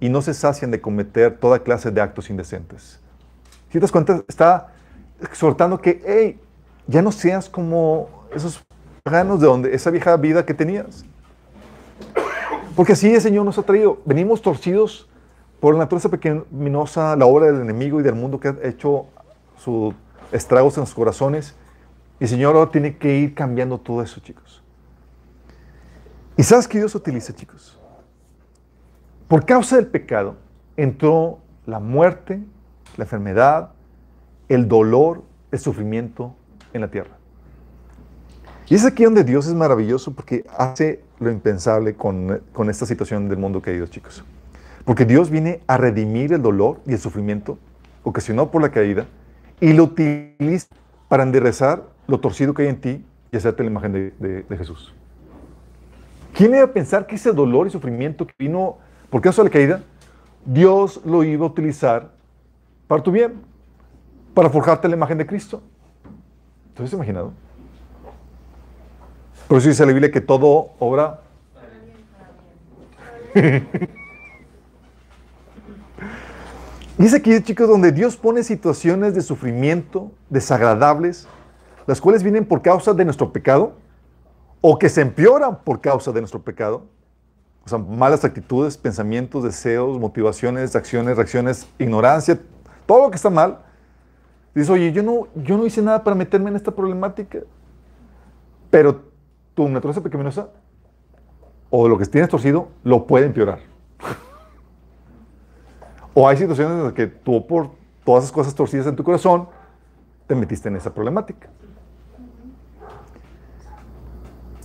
y no se sacian de cometer toda clase de actos indecentes. Si te das cuenta, está exhortando que, hey, ya no seas como esos paganos de donde esa vieja vida que tenías. Porque así el Señor nos ha traído. Venimos torcidos por la naturaleza pecaminosa, la obra del enemigo y del mundo que ha hecho sus estragos en los corazones. Y el Señor ahora tiene que ir cambiando todo eso, chicos. ¿Y sabes qué Dios utiliza, chicos? Por causa del pecado entró la muerte, la enfermedad, el dolor, el sufrimiento en la tierra. Y es aquí donde Dios es maravilloso porque hace lo impensable con, con esta situación del mundo caído, chicos. Porque Dios viene a redimir el dolor y el sufrimiento ocasionado por la caída y lo utiliza para enderezar lo torcido que hay en ti y hacerte la imagen de Jesús. ¿Quién iba a pensar que ese dolor y sufrimiento que vino por causa de la caída, Dios lo iba a utilizar para tu bien, para forjarte la imagen de Cristo? ¿Te has imaginado? Por eso dice la Biblia que todo obra Y es aquí, chicos, donde Dios pone situaciones de sufrimiento desagradables, las cuales vienen por causa de nuestro pecado o que se empeoran por causa de nuestro pecado. O sea, malas actitudes, pensamientos, deseos, motivaciones, acciones, reacciones, ignorancia, todo lo que está mal. Dices, oye, yo no, yo no hice nada para meterme en esta problemática. Pero tu naturaleza pecaminosa o lo que tienes torcido lo puede empeorar. O hay situaciones en las que tú por todas esas cosas torcidas en tu corazón te metiste en esa problemática.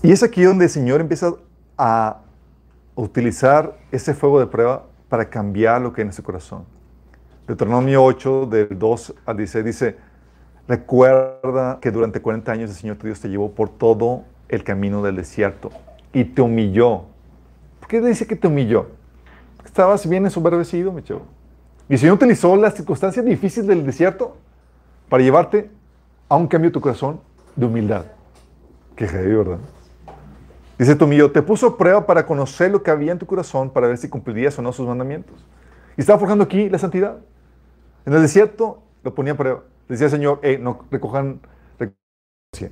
Y es aquí donde el Señor empieza a utilizar ese fuego de prueba para cambiar lo que hay en ese corazón. Deuteronomio 8, del 2 al 16, dice, recuerda que durante 40 años el Señor tu Dios te llevó por todo el camino del desierto y te humilló. ¿Por qué dice que te humilló? Estabas bien ensoberbecido, mi chavo. Y el Señor utilizó las circunstancias difíciles del desierto para llevarte a un cambio de tu corazón de humildad. Qué heavy, ¿verdad? Dice tu humilló, te puso prueba para conocer lo que había en tu corazón, para ver si cumplirías o no sus mandamientos. Y estaba forjando aquí la santidad. En el desierto lo ponía a prueba. Decía Señor, hey, no recojan, recojan.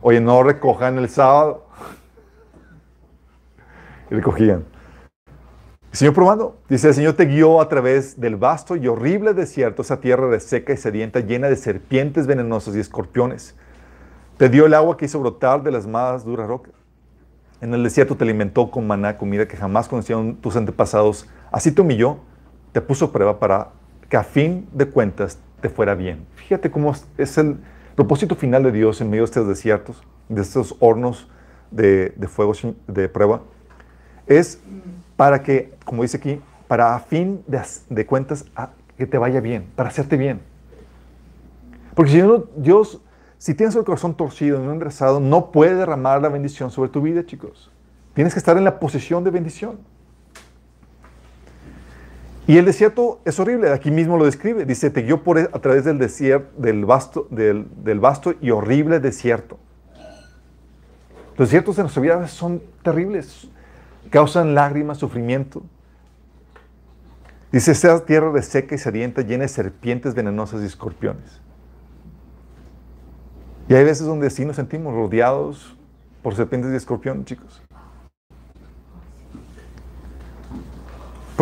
Oye, no recojan el sábado. Y recogían. El Señor probando, dice, el Señor te guió a través del vasto y horrible desierto, esa tierra reseca y sedienta, llena de serpientes venenosas y escorpiones. Te dio el agua que hizo brotar de las más duras rocas. En el desierto te alimentó con maná, comida que jamás conocieron tus antepasados. Así te humilló, te puso prueba para que a fin de cuentas te fuera bien. Fíjate cómo es el propósito final de Dios en medio de estos desiertos, de estos hornos de, de fuego de prueba. Es para que, como dice aquí, para a fin de, cuentas que te vaya bien, para hacerte bien. Porque si no, Dios, si tienes el corazón torcido, no engrasado, no puede derramar la bendición sobre tu vida, chicos. Tienes que estar en la posición de bendición. Y el desierto es horrible, aquí mismo lo describe. Dice, te guió por, e, a través del desierto, del vasto, y horrible desierto. Los desiertos en nuestra vida son terribles, causan lágrimas, sufrimiento. Dice, sea tierra de seca y sedienta, llena de serpientes venenosas y escorpiones. Y hay veces donde sí nos sentimos rodeados por serpientes y escorpiones, chicos.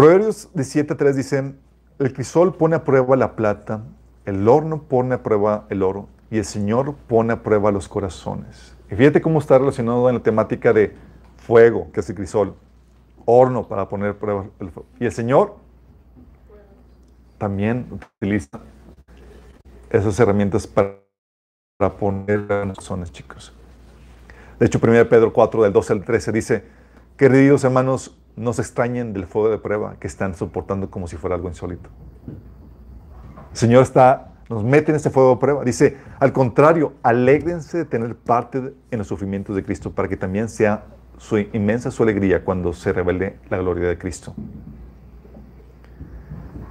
Proverbios 17.3 dicen, el crisol pone a prueba la plata, el horno pone a prueba el oro y el Señor pone a prueba los corazones. Y fíjate cómo está relacionado en la temática de fuego, que es el crisol, horno para poner a prueba el fuego. Y el Señor también utiliza esas herramientas para, para poner corazones, chicos. De hecho, 1 Pedro 4, del 12 al 13 dice, queridos hermanos, no se extrañen del fuego de prueba que están soportando como si fuera algo insólito. El Señor está, nos mete en este fuego de prueba. Dice, al contrario, alégrense de tener parte en los sufrimientos de Cristo para que también sea su inmensa su alegría cuando se revele la gloria de Cristo.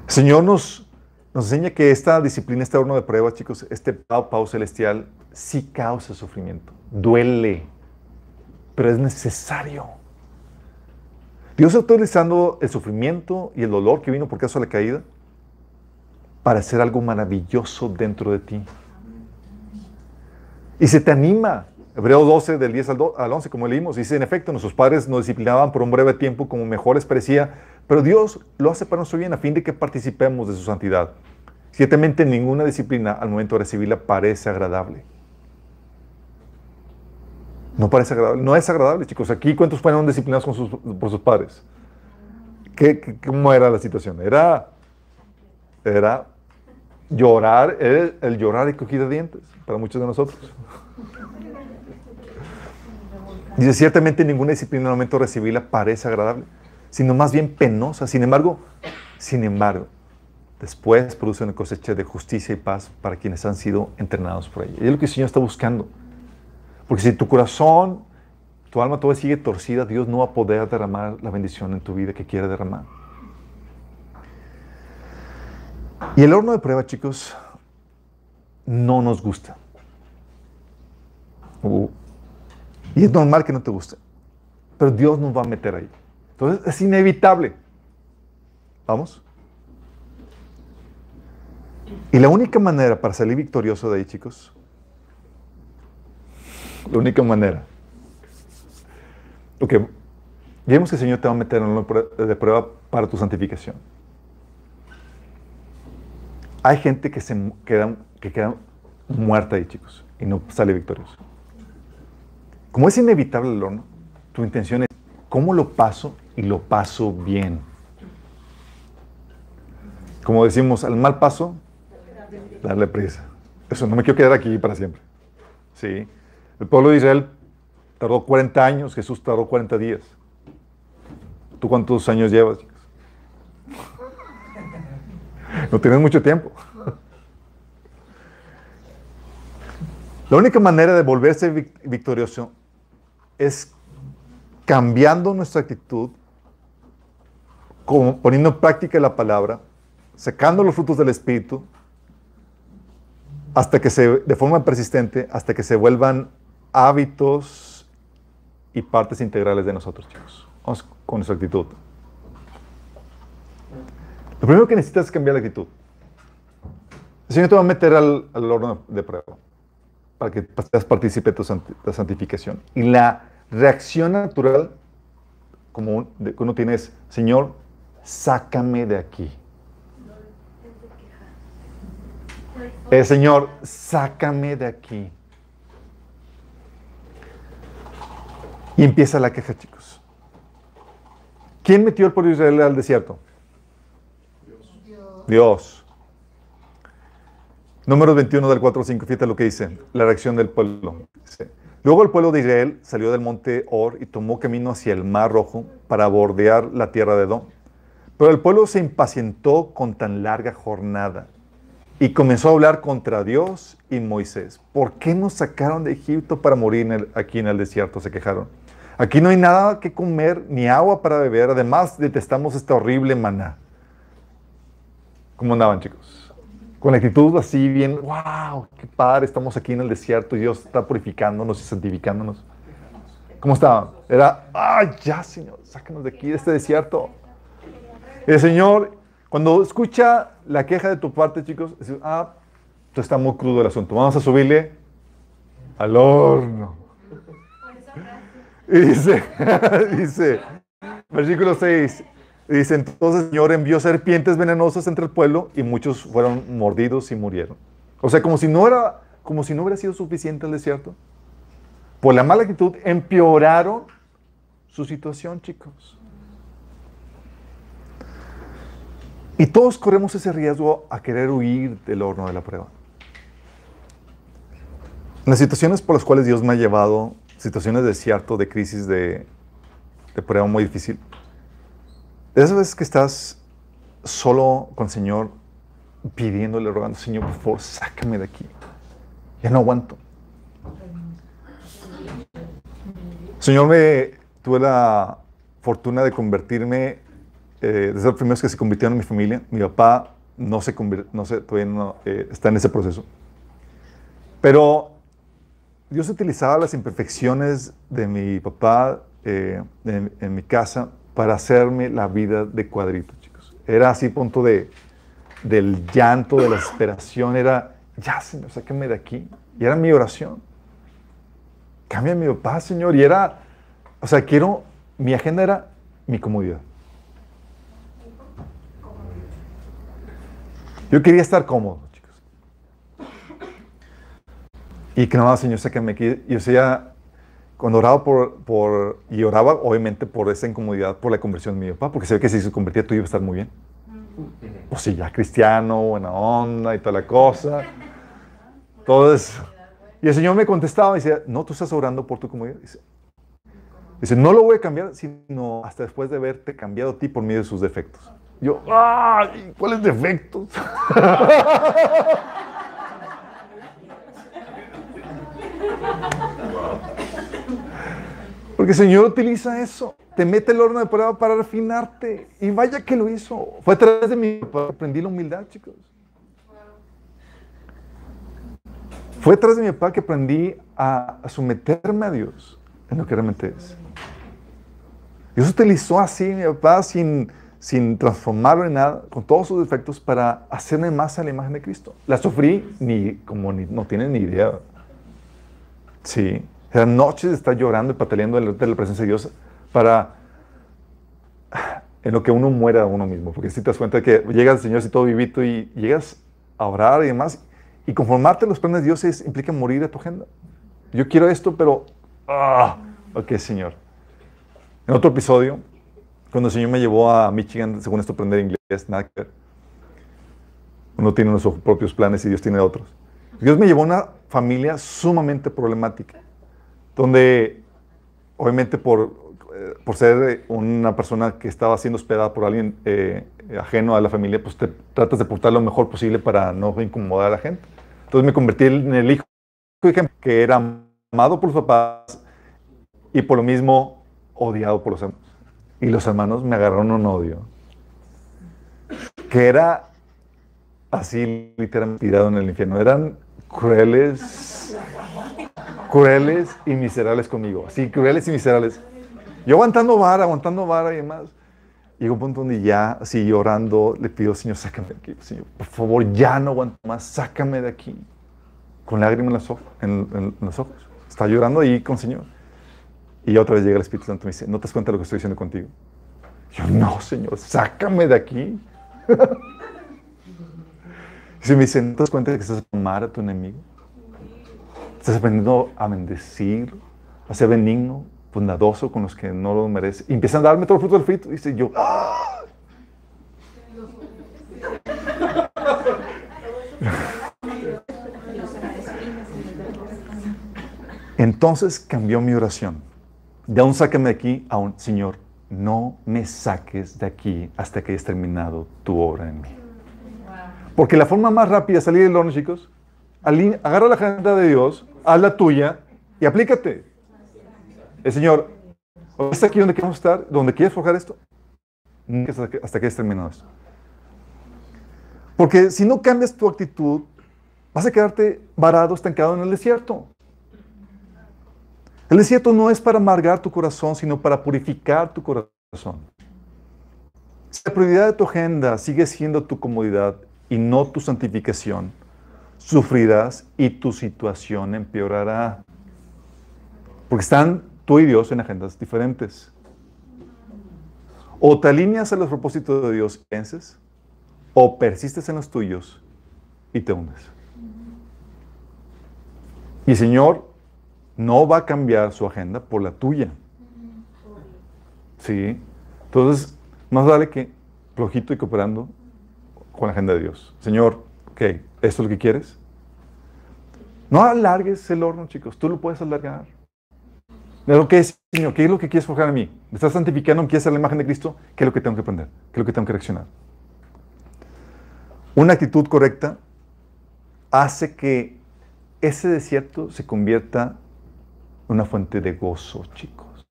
El Señor nos, nos enseña que esta disciplina, este horno de prueba, chicos, este pau, pau celestial, sí causa sufrimiento, duele, pero es necesario. Dios está utilizando el sufrimiento y el dolor que vino por causa de la caída para hacer algo maravilloso dentro de ti. Y se te anima. Hebreo 12, del 10 al 11, como leímos, dice, en efecto, nuestros padres nos disciplinaban por un breve tiempo como mejor les parecía, pero Dios lo hace para nuestro bien a fin de que participemos de su santidad. Ciertamente ninguna disciplina al momento de recibirla parece agradable. No parece agradable. No es agradable, chicos. Aquí, ¿cuántos fueron disciplinados por sus padres? ¿Qué, cómo era la situación? Era, era llorar, el llorar y crujir de dientes para muchos de nosotros. Dice, ciertamente ninguna disciplina al momento de recibirla parece agradable, sino más bien penosa. Sin embargo, sin embargo, después produce una cosecha de justicia y paz para quienes han sido entrenados por ella. Y es lo que el Señor está buscando. Porque si tu corazón, tu alma todavía sigue torcida, Dios no va a poder derramar la bendición en tu vida que quiere derramar. Y el horno de prueba, chicos, no nos gusta. Uh, y es normal que no te guste. Pero Dios nos va a meter ahí. Entonces es inevitable. ¿Vamos? Y la única manera para salir victorioso de ahí, chicos, la única manera. Porque vemos que el Señor te va a meter en de prueba para tu santificación. Hay gente que se queda, que queda muerta ahí, chicos, y no sale victorioso. Como es inevitable el horno, tu intención es, ¿cómo lo paso? Y lo paso bien. Como decimos, al mal paso, darle prisa. Eso, no me quiero quedar aquí para siempre. Sí. El pueblo de Israel tardó 40 años, Jesús tardó 40 días. ¿Tú cuántos años llevas? No tienes mucho tiempo. La única manera de volverse victorioso es cambiando nuestra actitud, poniendo en práctica la palabra, secando los frutos del Espíritu, hasta que se, de forma persistente, hasta que se vuelvan hábitos y partes integrales de nosotros, chicos. Vamos con nuestra actitud. Lo primero que necesitas es cambiar la actitud. El Señor te va a meter al, horno de prueba para que seas partícipe de tu santificación. Y la reacción natural como que uno tiene es, Señor, sácame de aquí. Eh, Señor, sácame de aquí. Y empieza la queja, chicos. ¿Quién metió al pueblo de Israel al desierto? Dios. Dios. Números 21 del 4 al 5, fíjate lo que dice, la reacción del pueblo. Dice, Luego el pueblo de Israel salió del monte Or y tomó camino hacia el mar rojo para bordear la tierra de Edom. Pero el pueblo se impacientó con tan larga jornada y comenzó a hablar contra Dios y Moisés. ¿Por qué nos sacaron de Egipto para morir en el- aquí en el desierto? Se quejaron. Aquí no hay nada que comer ni agua para beber. Además, detestamos esta horrible maná. ¿Cómo andaban, chicos? Con la actitud así bien, wow, qué padre, estamos aquí en el desierto y Dios está purificándonos y santificándonos. ¿Cómo estaban? Era, ay, ya, Señor, sácanos de aquí, de este desierto. El Señor, cuando escucha la queja de tu parte, chicos, dice, ah, está muy crudo el asunto. Vamos a subirle al horno. Y dice, dice, versículo 6, dice, entonces el Señor envió serpientes venenosas entre el pueblo y muchos fueron mordidos y murieron. O sea, como si no era, como si no hubiera sido suficiente el desierto. Por la mala actitud empeoraron su situación, chicos. Y todos corremos ese riesgo a querer huir del horno de la prueba. Las situaciones por las cuales Dios me ha llevado, situaciones de desierto, de crisis, de, de prueba muy difícil, de esas veces que estás solo con el Señor, pidiéndole, rogando, Señor, por favor, sácame de aquí. Ya no aguanto. Señor, me tuve la fortuna de convertirme, eh, de ser los primeros que se convirtieron en mi familia. Mi papá no se convir- no se, todavía no, eh, está en ese proceso. Pero Dios utilizaba las imperfecciones de mi papá eh, en, mi casa para hacerme la vida de cuadrito, chicos. Era así punto de, del llanto, de la desesperación. Era, ya, Señor, sáquenme de aquí. Y era mi oración. Cambia mi papá, Señor. Y era, o sea, quiero, mi agenda era mi comodidad. Yo quería estar cómodo, chicos. Y que no, Señor, sáquenme aquí. Y o sea, cuando oraba por, por, y oraba obviamente por esa incomodidad, por la conversión de mi papá, porque se ve que si se convertía tú iba a estar muy bien. O si ya cristiano, buena onda y toda la cosa. Todo eso. Y el Señor me contestaba y decía, no, tú estás orando por tu comodidad. Dice, dice, no lo voy a cambiar, sino hasta después de haberte cambiado a ti por medio de sus defectos. Yo, ¡ay! ¿Cuáles defectos? Porque el Señor utiliza eso. Te mete el horno de prueba para refinarte. Y vaya que lo hizo. Fue a través de mi papá aprendí la humildad, chicos. Fue a través de mi papá que aprendí a, a someterme a Dios en lo que realmente es. Dios utilizó así mi papá sin, sin transformarlo en nada, con todos sus defectos, para hacerme más a la imagen de Cristo. La sufrí ni como ni, no tienen ni idea. Sí. Eran noches de estar llorando y pataleando delante de la presencia de Dios para en lo que uno muera a uno mismo. Porque si te das cuenta que llega el Señor así todo vivito y llegas a orar y demás, y conformarte a los planes de Dios implica morir a tu agenda. Yo quiero esto, pero... Ah, ok, Señor. En otro episodio, cuando el Señor me llevó a Michigan, según esto, aprender inglés, nada. Uno tiene sus propios planes y Dios tiene otros. Dios me llevó a una familia sumamente problemática, donde obviamente por, eh, por ser una persona que estaba siendo hospedada por alguien eh, ajeno a la familia, pues te tratas de portar lo mejor posible para no incomodar a la gente. Entonces me convertí en el hijo que era amado por los papás y por lo mismo odiado por los hermanos. Y los hermanos me agarraron un odio que era así literalmente tirado en el infierno. Eran crueles, crueles y miserables conmigo. Así, crueles y miserables. Yo aguantando vara, aguantando vara y demás. Llegó un punto donde ya, así llorando, le pido, Señor, sácame de aquí. Señor, por favor, ya no aguanto más, sácame de aquí. Con lágrimas en. En, en los ojos. Está llorando ahí con el Señor. Y otra vez llega el Espíritu Santo y me dice, ¿no te das cuenta de lo que estoy diciendo contigo? Yo, no, Señor, sácame de aquí. Y Si me dicen, ¿te das cuenta de que estás a amar a tu enemigo? Estás aprendiendo a bendecir, a ser benigno, bondadoso con los que no lo merecen. Empiezan a darme todo el fruto del frito. Y dice yo, ¡ah! Entonces cambió mi oración. De un sácame de aquí a un Señor, no me saques de aquí hasta que hayas terminado tu obra en mí. Porque la forma más rápida de salir del horno, chicos, agarra la agenda de Dios, haz la tuya y aplícate. El Señor, ¿está aquí donde queremos estar? ¿Donde quieres forjar esto? Hasta hasta que hayas terminado esto. Porque si no cambias tu actitud, vas a quedarte varado, estancado en el desierto. El desierto no es para amargar tu corazón, sino para purificar tu corazón. Si la prioridad de tu agenda sigue siendo tu comodidad y no tu santificación, sufrirás y tu situación empeorará. Porque están tú y Dios en agendas diferentes. O te alineas a los propósitos de Dios y vences, o persistes en los tuyos y te hundes. Y Señor no va a cambiar su agenda por la tuya. ¿Sí? Entonces, más vale que flojito y cooperando con la agenda de Dios. Señor, ok, ¿esto es lo que quieres? No alargues el horno, chicos. Tú lo puedes alargar. Que es, Señor, ¿qué es lo que quieres forjar a mí? ¿Me estás santificando? ¿Me quieres hacer la imagen de Cristo? ¿Qué es lo que tengo que aprender? ¿Qué es lo que tengo que reaccionar? Una actitud correcta hace que ese desierto se convierta en una fuente de gozo, chicos.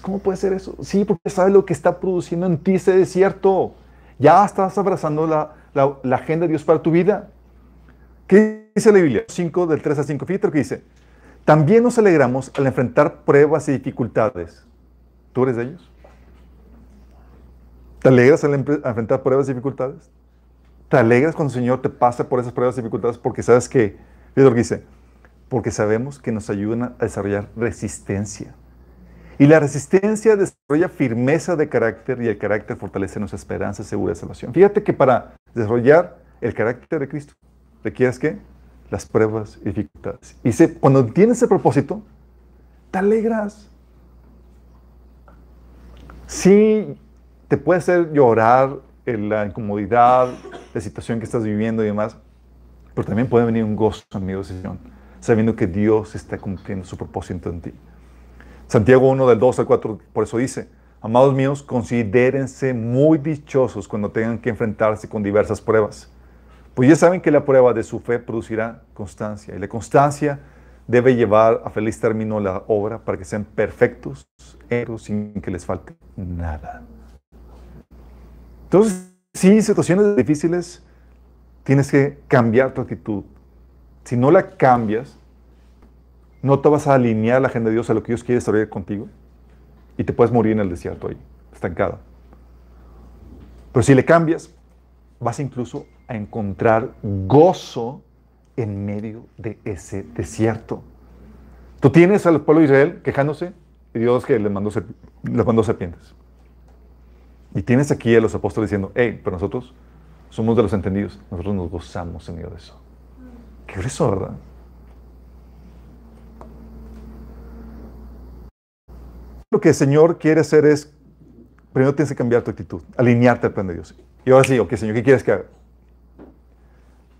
¿cómo puede ser eso? Sí, porque sabes lo que está produciendo en ti ese desierto. Ya estás abrazando la, la- la agenda de Dios para tu vida. ¿Qué dice la Biblia? 5 del 3 al 5. Fíjate lo que dice. También nos alegramos al enfrentar pruebas y dificultades. ¿Tú eres de ellos? ¿Te alegras al enfrentar pruebas y dificultades? ¿Te alegras cuando el Señor te pasa por esas pruebas y dificultades? Porque sabes que, fíjate lo que dice, porque sabemos que nos ayudan a desarrollar resistencia. Y la resistencia desarrolla firmeza de carácter y el carácter fortalece nuestra esperanza segura de salvación. Fíjate que para desarrollar el carácter de Cristo, requieres que las pruebas y dificultades. Y se- cuando tienes ese propósito, te alegras. Sí, te puede hacer llorar en la incomodidad, la situación que estás viviendo y demás, pero también puede venir un gozo, amigos, y Señor, sabiendo que Dios está cumpliendo su propósito en ti. Santiago 1 del 2 al 4, por eso dice, amados míos, considérense muy dichosos cuando tengan que enfrentarse con diversas pruebas. Pues ya saben que la prueba de su fe producirá constancia y la constancia debe llevar a feliz término la obra para que sean perfectos, sin que les falte nada. Entonces, sí, situaciones difíciles tienes que cambiar tu actitud. Si no la cambias, no te vas a alinear la agenda de Dios a lo que Dios quiere desarrollar contigo y te puedes morir en el desierto ahí, estancado. Pero si le cambias, vas incluso a encontrar gozo en medio de ese desierto. Tú tienes al pueblo de Israel quejándose y Dios que les mandó, les mandó serpientes. Y tienes aquí a los apóstoles diciendo, hey, pero nosotros somos de los entendidos, nosotros nos gozamos en medio de eso. Qué grueso, ¿verdad? Lo que el Señor quiere hacer es, primero tienes que cambiar tu actitud, alinearte al plan de Dios. Y ahora sí, ok, Señor, ¿qué quieres que haga?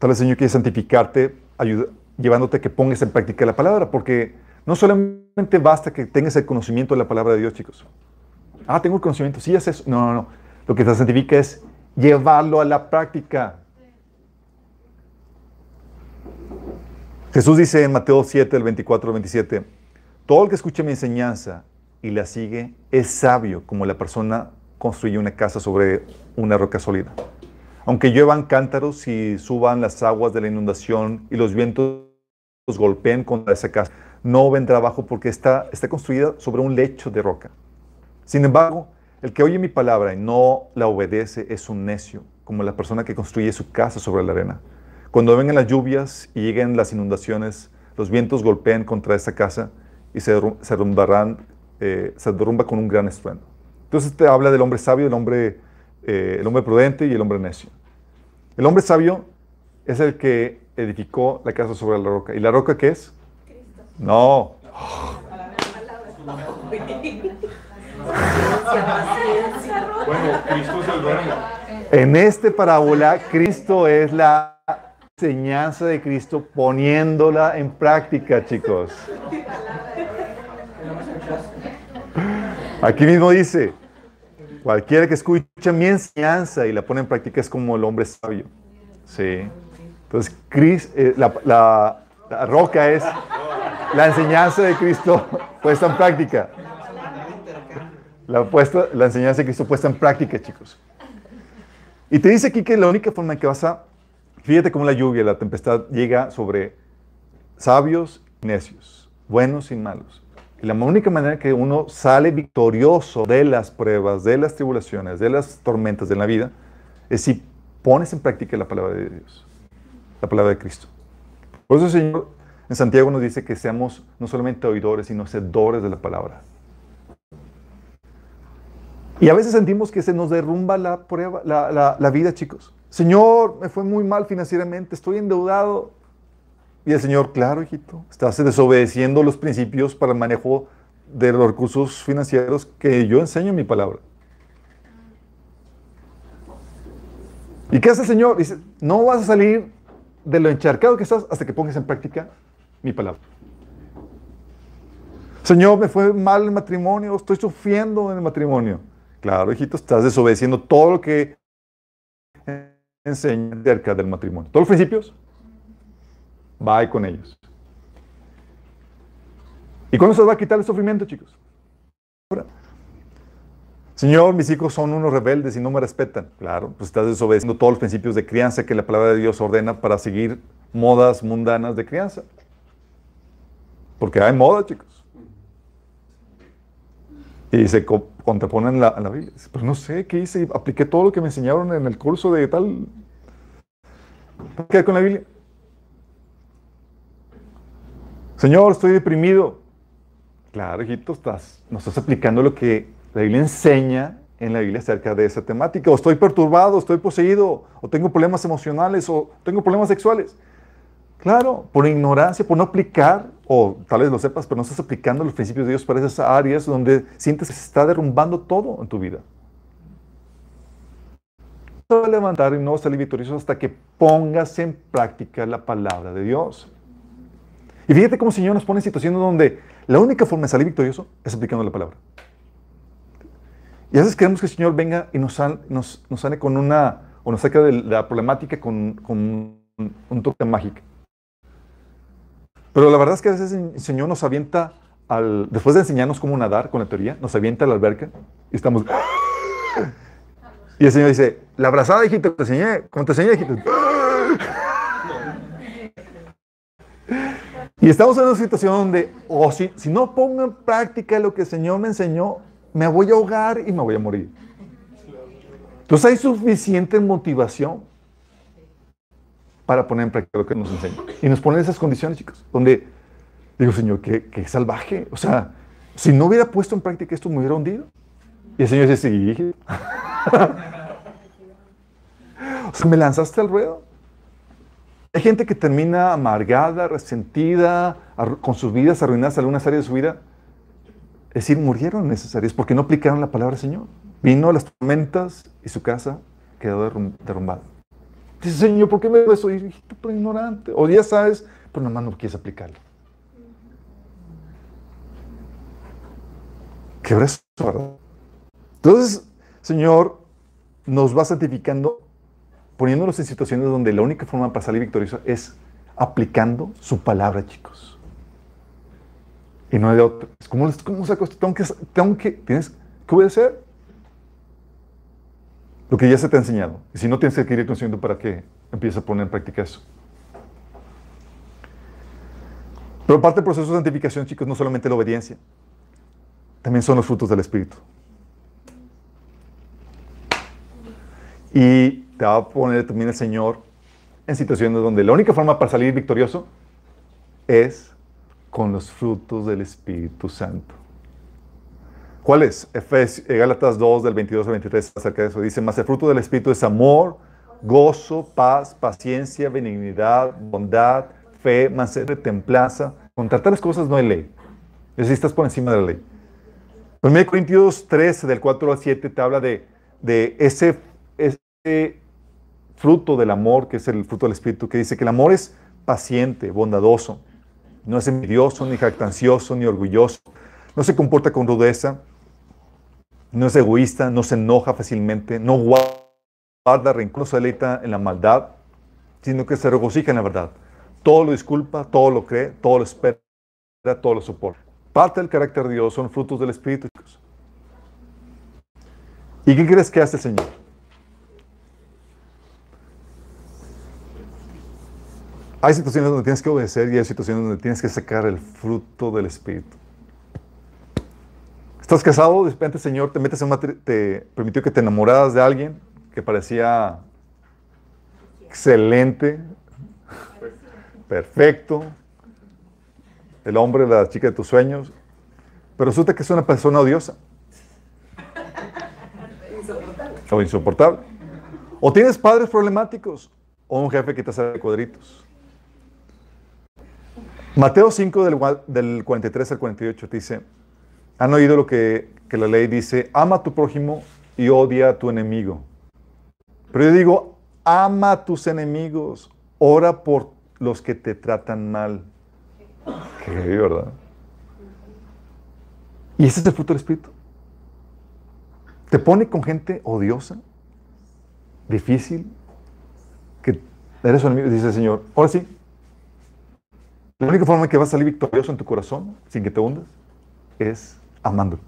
Tal vez el Señor quiere santificarte, ayuda- llevándote a que pongas en práctica la palabra, porque no solamente basta que tengas el conocimiento de la palabra de Dios, chicos. Ah, tengo el conocimiento, sí, es eso. No, no, no. Lo que te santifica es llevarlo a la práctica. Jesús dice en Mateo 7, el 24 al 27, todo el que escuche mi enseñanza y la sigue es sabio como la persona construye una casa sobre una roca sólida. Aunque lluevan cántaros y suban las aguas de la inundación y los vientos golpeen contra esa casa, no vendrá abajo porque está, está construida sobre un lecho de roca. Sin embargo, el que oye mi palabra y no la obedece es un necio, como la persona que construye su casa sobre la arena. Cuando vengan las lluvias y lleguen las inundaciones, los vientos golpeen contra esa casa y se derrumbarán, eh, se derrumba con un gran estruendo. Entonces te habla del hombre sabio, el hombre, eh, el hombre prudente y el hombre necio. El hombre sabio es el que edificó la casa sobre la roca. ¿Y la roca qué es? No, Bueno, Cristo es el dueño. En este parábola, Cristo es la enseñanza de Cristo poniéndola en práctica, chicos. Aquí mismo dice, cualquiera que escucha mi enseñanza y la pone en práctica es como el hombre sabio. Sí. Entonces, eh, la, roca es la enseñanza de Cristo puesta en práctica. La, la enseñanza de Cristo puesta en práctica, chicos. Y te dice aquí que la única forma en que vas a... Fíjate cómo la lluvia, la tempestad llega sobre sabios y necios, buenos y malos. Y la única manera que uno sale victorioso de las pruebas, de las tribulaciones, de las tormentas de la vida, es si pones en práctica la palabra de Dios, la palabra de Cristo. Por eso el Señor en Santiago nos dice que seamos no solamente oidores, sino hacedores de la palabra. Y a veces sentimos que se nos derrumba la prueba, la, vida, chicos. Señor, me fue muy mal financieramente, estoy endeudado. Y el Señor, claro, hijito, estás desobedeciendo los principios para el manejo de los recursos financieros que yo enseño en mi palabra. ¿Y qué hace el Señor? Dice, no vas a salir de lo encharcado que estás hasta que pongas en práctica mi palabra. Señor, me fue mal el matrimonio, estoy sufriendo en el matrimonio. Claro, hijito, estás desobedeciendo todo lo que enseña acerca del matrimonio. Todos los principios, va con ellos. ¿Y cuándo se va a quitar el sufrimiento, chicos? Señor, mis hijos son unos rebeldes y no me respetan. Claro, pues estás desobedeciendo todos los principios de crianza que la palabra de Dios ordena para seguir modas mundanas de crianza. Porque hay moda, chicos. Y se co- contraponen la, la Biblia. Pero no sé qué hice. Apliqué todo lo que me enseñaron en el curso de tal. ¿Qué hay con la Biblia? Señor, estoy deprimido. Claro, hijito, estás, no estás aplicando lo que la Biblia enseña en la Biblia acerca de esa temática. O estoy perturbado, estoy poseído, o tengo problemas emocionales, o tengo problemas sexuales. Claro, por ignorancia, por no aplicar, o tal vez lo sepas, pero no estás aplicando los principios de Dios para esas áreas donde sientes que se está derrumbando todo en tu vida. No vas a levantar y no vas salir victorioso hasta que pongas en práctica la palabra de Dios. Y fíjate cómo el Señor nos pone en situaciones donde la única forma de salir victorioso es aplicando la palabra. Y a veces queremos que el Señor venga y nos, sal- sane con una, o nos saque de la problemática con, un toque mágico. Pero la verdad es que a veces el Señor nos avienta, al, después de enseñarnos cómo nadar con la teoría, nos avienta a la alberca y estamos... Y el Señor dice, la abrazada, hijito, te enseñé, como te enseñé, hijito. Y estamos en una situación donde, o si, si no pongo en práctica lo que el Señor me enseñó, me voy a ahogar y me voy a morir. Entonces hay suficiente motivación para poner en práctica lo que nos enseña. Y nos pone en esas condiciones, chicos, donde digo, Señor, qué, qué salvaje. O sea, si no hubiera puesto en práctica esto, me hubiera hundido. Y el Señor dice, sí, o sea, me lanzaste al ruedo. Hay gente que termina amargada, resentida, con sus vidas arruinadas algunas áreas de su vida. Es decir, murieron áreas porque no aplicaron la palabra del Señor. Vino las tormentas y su casa quedó derrum- derrumbada. Dice, Señor, ¿por qué me eso? Y hijito, por ignorante. O ya sabes, pero nomás no quieres aplicarlo. Qué brazo, ¿verdad? Entonces, Señor, nos va santificando poniéndonos en situaciones donde la única forma para salir victorioso es aplicando su palabra, chicos. Y no de otra. ¿Cómo, cómo saco esto? Tengo que, tengo que, tienes que obedecer lo que ya se te ha enseñado. Y si no, tienes que adquirir conocimiento para que empieces a poner en práctica eso. Pero parte del proceso de santificación, chicos, no solamente la obediencia, también son los frutos del Espíritu. Y te va a poner también el Señor en situaciones donde la única forma para salir victorioso es con los frutos del Espíritu Santo. ¿Cuál es? Efes- eh, Gálatas 2, del 22 al 23, acerca de eso. Dice, más el fruto del Espíritu es amor, gozo, paz, paciencia, benignidad, bondad, fe, mansedumbre, templanza. Contra tales cosas no hay ley. Es decir, estás por encima de la ley. 1 Corintios 13, del 4 al 7, te habla de, de ese, ese fruto del amor, que es el fruto del Espíritu, que dice que el amor es paciente, bondadoso, no es envidioso, ni jactancioso, ni orgulloso, no se comporta con rudeza, no es egoísta, no se enoja fácilmente, no guarda rencor, no se deleita en la maldad, sino que se regocija en la verdad. Todo lo disculpa, todo lo cree, todo lo espera, todo lo soporta. Parte del carácter de Dios son frutos del Espíritu. ¿Y qué crees que hace el Señor? Hay situaciones donde tienes que obedecer y hay situaciones donde tienes que sacar el fruto del Espíritu. Estás casado, de repente el Señor te metes en te permitió que te enamoraras de alguien que parecía excelente, perfecto, el hombre, la chica de tus sueños, pero resulta que es una persona odiosa. O insoportable. O tienes padres problemáticos, o un jefe que te hace cuadritos. Mateo 5 del, del 43 al 48 te dice, han oído lo que, que la ley dice, ama a tu prójimo y odia a tu enemigo. Pero yo digo, ama a tus enemigos, ora por los que te tratan mal. Qué ¿verdad? Y ese es el fruto del Espíritu. Te pone con gente odiosa, difícil, que eres su enemigo, dice el Señor. Ahora sí, la única forma que vas a salir victorioso en tu corazón, sin que te hundas, es amando.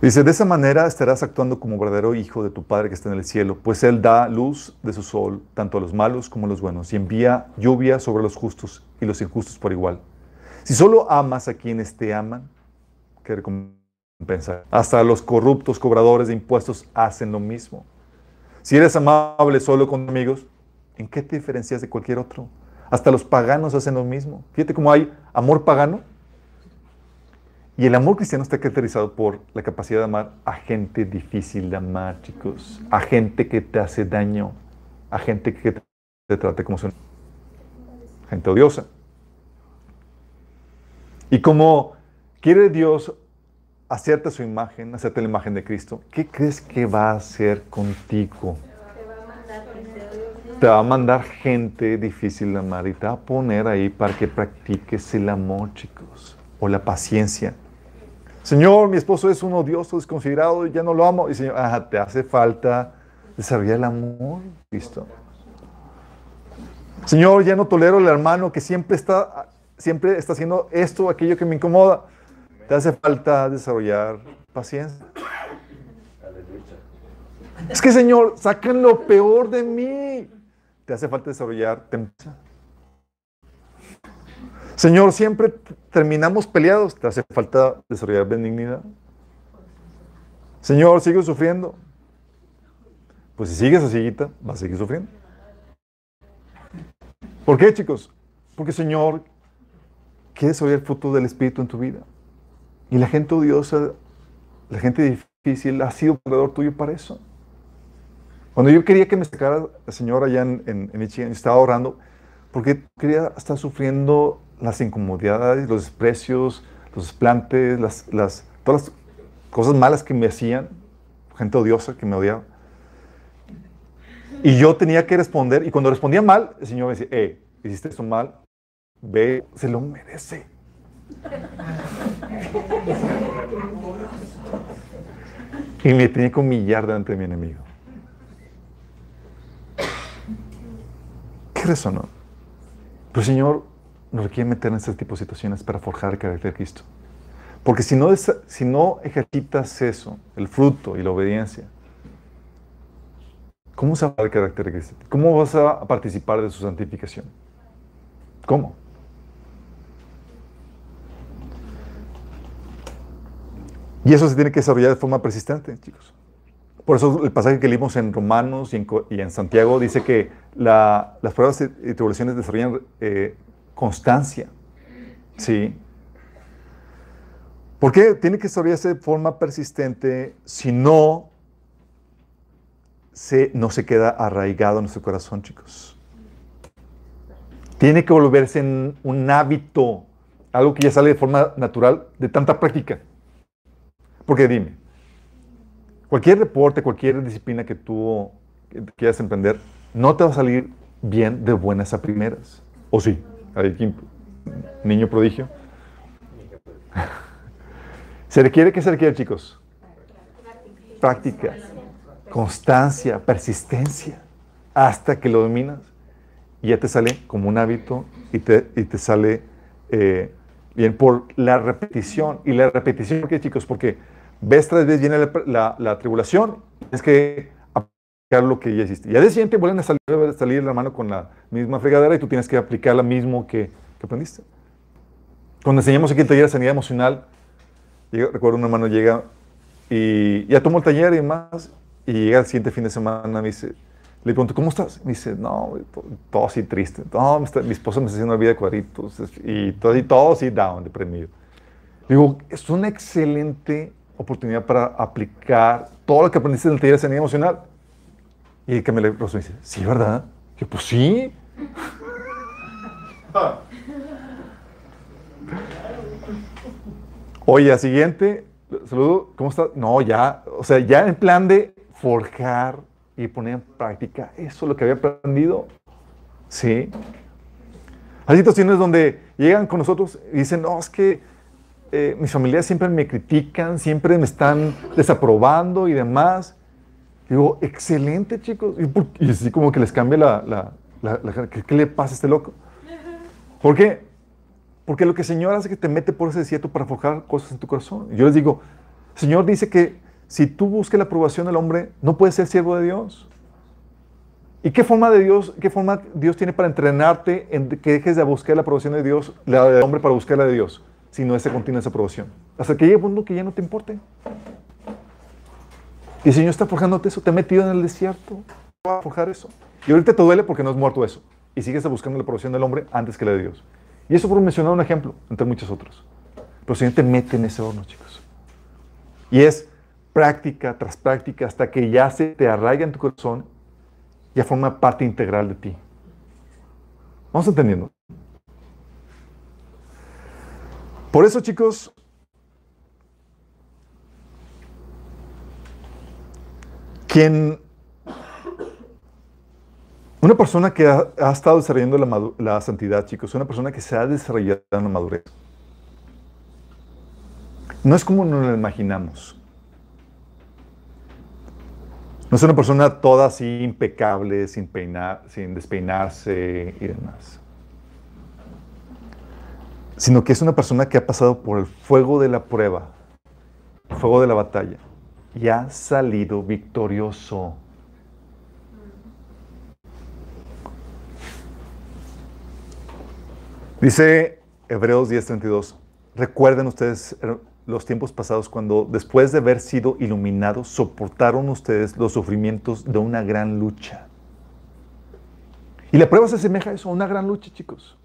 Dice, de esa manera estarás actuando como verdadero hijo de tu Padre que está en el cielo, pues Él da luz de su sol tanto a los malos como a los buenos y envía lluvia sobre los justos y los injustos por igual. Si solo amas a quienes te aman, ¿qué recompensa? Hasta los corruptos cobradores de impuestos hacen lo mismo. Si eres amable solo con amigos, ¿en qué te diferencias de cualquier otro? Hasta los paganos hacen lo mismo. Fíjate cómo hay amor pagano y el amor cristiano está caracterizado por la capacidad de amar a gente difícil de amar, chicos. A gente que te hace daño. A gente que te, trate como son. Gente odiosa. Y como quiere Dios hacerte su imagen, hacerte la imagen de Cristo, ¿qué crees que va a hacer contigo? Te va a mandar gente difícil de amar y te va a poner ahí para que practiques el amor, chicos, o la paciencia. Señor, mi esposo es un odioso, desconsiderado, ya no lo amo. Y Señor, te hace falta desarrollar el amor, Cristo. Señor, ya no tolero al hermano que siempre está, siempre está haciendo esto aquello que me incomoda. Te hace falta desarrollar paciencia. Es que, Señor, sacan lo peor de mí. Te hace falta desarrollar templanza. Señor, siempre terminamos peleados. Te hace falta desarrollar benignidad. Señor, sigo sufriendo. Pues si sigues así, vas a seguir sufriendo. ¿Por qué, chicos? Porque, Señor, quieres oír el fruto del Espíritu en tu vida. Y la gente odiosa, la gente difícil, ha sido alrededor tuyo para eso. Cuando yo quería que me sacara el Señor allá en, en, en Michigan, estaba orando porque quería estar sufriendo las incomodidades, los desprecios, los desplantes, las, las, todas las cosas malas que me hacían, gente odiosa que me odiaba. Y yo tenía que responder, y cuando respondía mal, el Señor me decía, eh, hiciste esto mal, ve, se lo merece. Y me tenía que humillar delante de mi enemigo. ¿Qué resonó? Pero Señor, nos requiere meter en este tipo de situaciones para forjar el carácter de Cristo. Porque si no, si no ejercitas eso, el fruto y la obediencia, ¿cómo se va el carácter de Cristo? ¿Cómo vas a participar de su santificación? ¿Cómo? Y eso se tiene que desarrollar de forma persistente, chicos. Por eso el pasaje que leímos en Romanos y en, Santiago dice que las pruebas y tribulaciones desarrollan eh, constancia. ¿Sí? ¿Por qué? Tiene que desarrollarse de forma persistente, si no, se, no se queda arraigado en nuestro corazón, chicos. Tiene que volverse en un hábito, algo que ya sale de forma natural de tanta práctica. Porque dime, Cualquier deporte, cualquier disciplina que tú quieras emprender, no te va a salir bien de buenas a primeras. ¿O sí? Niño prodigio. ¿Se requiere qué se requiere, chicos? Práctica, constancia, persistencia, hasta que lo dominas y ya te sale como un hábito y te, te sale eh, bien por la repetición. Y la repetición, ¿por qué, chicos? Porque ves tras vez viene la, tribulación, es que aplicar lo que ya hiciste. Y al día siguiente vuelven a salir, a salir la mano con la misma fregadera y tú tienes que aplicar lo mismo que, que aprendiste. Cuando enseñamos aquí el taller de sanidad emocional, recuerdo un hermano llega y ya tomó el taller y demás, y llega el siguiente fin de semana, me dice, le pregunto, ¿cómo estás? Me dice, no, todo así triste. No, mi esposa me está haciendo una vida de cuadritos y todo, y todo así down, deprimido. Digo, es una excelente oportunidad para aplicar todo lo que aprendiste en el taller de sanidad emocional. Y que me le dice, sí, ¿verdad? Yo, pues sí. Oye, siguiente, saludo, ¿cómo estás? No, ya, o sea, ya en plan de forjar y poner en práctica eso, lo que había aprendido. Sí. Hay situaciones donde llegan con nosotros y dicen, no, es que eh, mis familiares siempre me critican, siempre me están desaprobando y demás. Digo, excelente, chicos. Y, así como que les cambia la, la, ¿qué, ¿qué, le pasa a este loco? ¿Por qué? Porque lo que el Señor hace es que te mete por ese desierto para forjar cosas en tu corazón. Yo les digo, el Señor dice que si tú buscas la aprobación del hombre, no puedes ser siervo de Dios. ¿Y qué forma de Dios, qué forma Dios tiene para entrenarte en que dejes de buscar la aprobación de Dios, la del hombre para buscar la de Dios, si no ese continua esa aprobación? Hasta que llegue un punto que ya no te importe. Y el Señor está forjándote eso, te ha metido en el desierto para forjar eso. Y ahorita te duele porque no has muerto eso. Y sigues buscando la aprobación del hombre antes que la de Dios. Y eso por mencionar un ejemplo, entre muchos otros. Pero el Señor te mete en ese horno, chicos. Y es práctica tras práctica hasta que ya se te arraiga en tu corazón, ya forma parte integral de ti. ¿Vamos entendiendo? Por eso, chicos, quien una persona que ha, estado desarrollando la, santidad, chicos, una persona que se ha desarrollado en la madurez, no es como nos lo imaginamos. No es una persona toda así impecable, sin, peinar, sin despeinarse y demás. Sino que es una persona que ha pasado por el fuego de la prueba, el fuego de la batalla, y ha salido victorioso. Dice Hebreos 10:32, recuerden ustedes los tiempos pasados cuando después de haber sido iluminados soportaron ustedes los sufrimientos de una gran lucha. Y la prueba se asemeja a eso, a una gran lucha, chicos.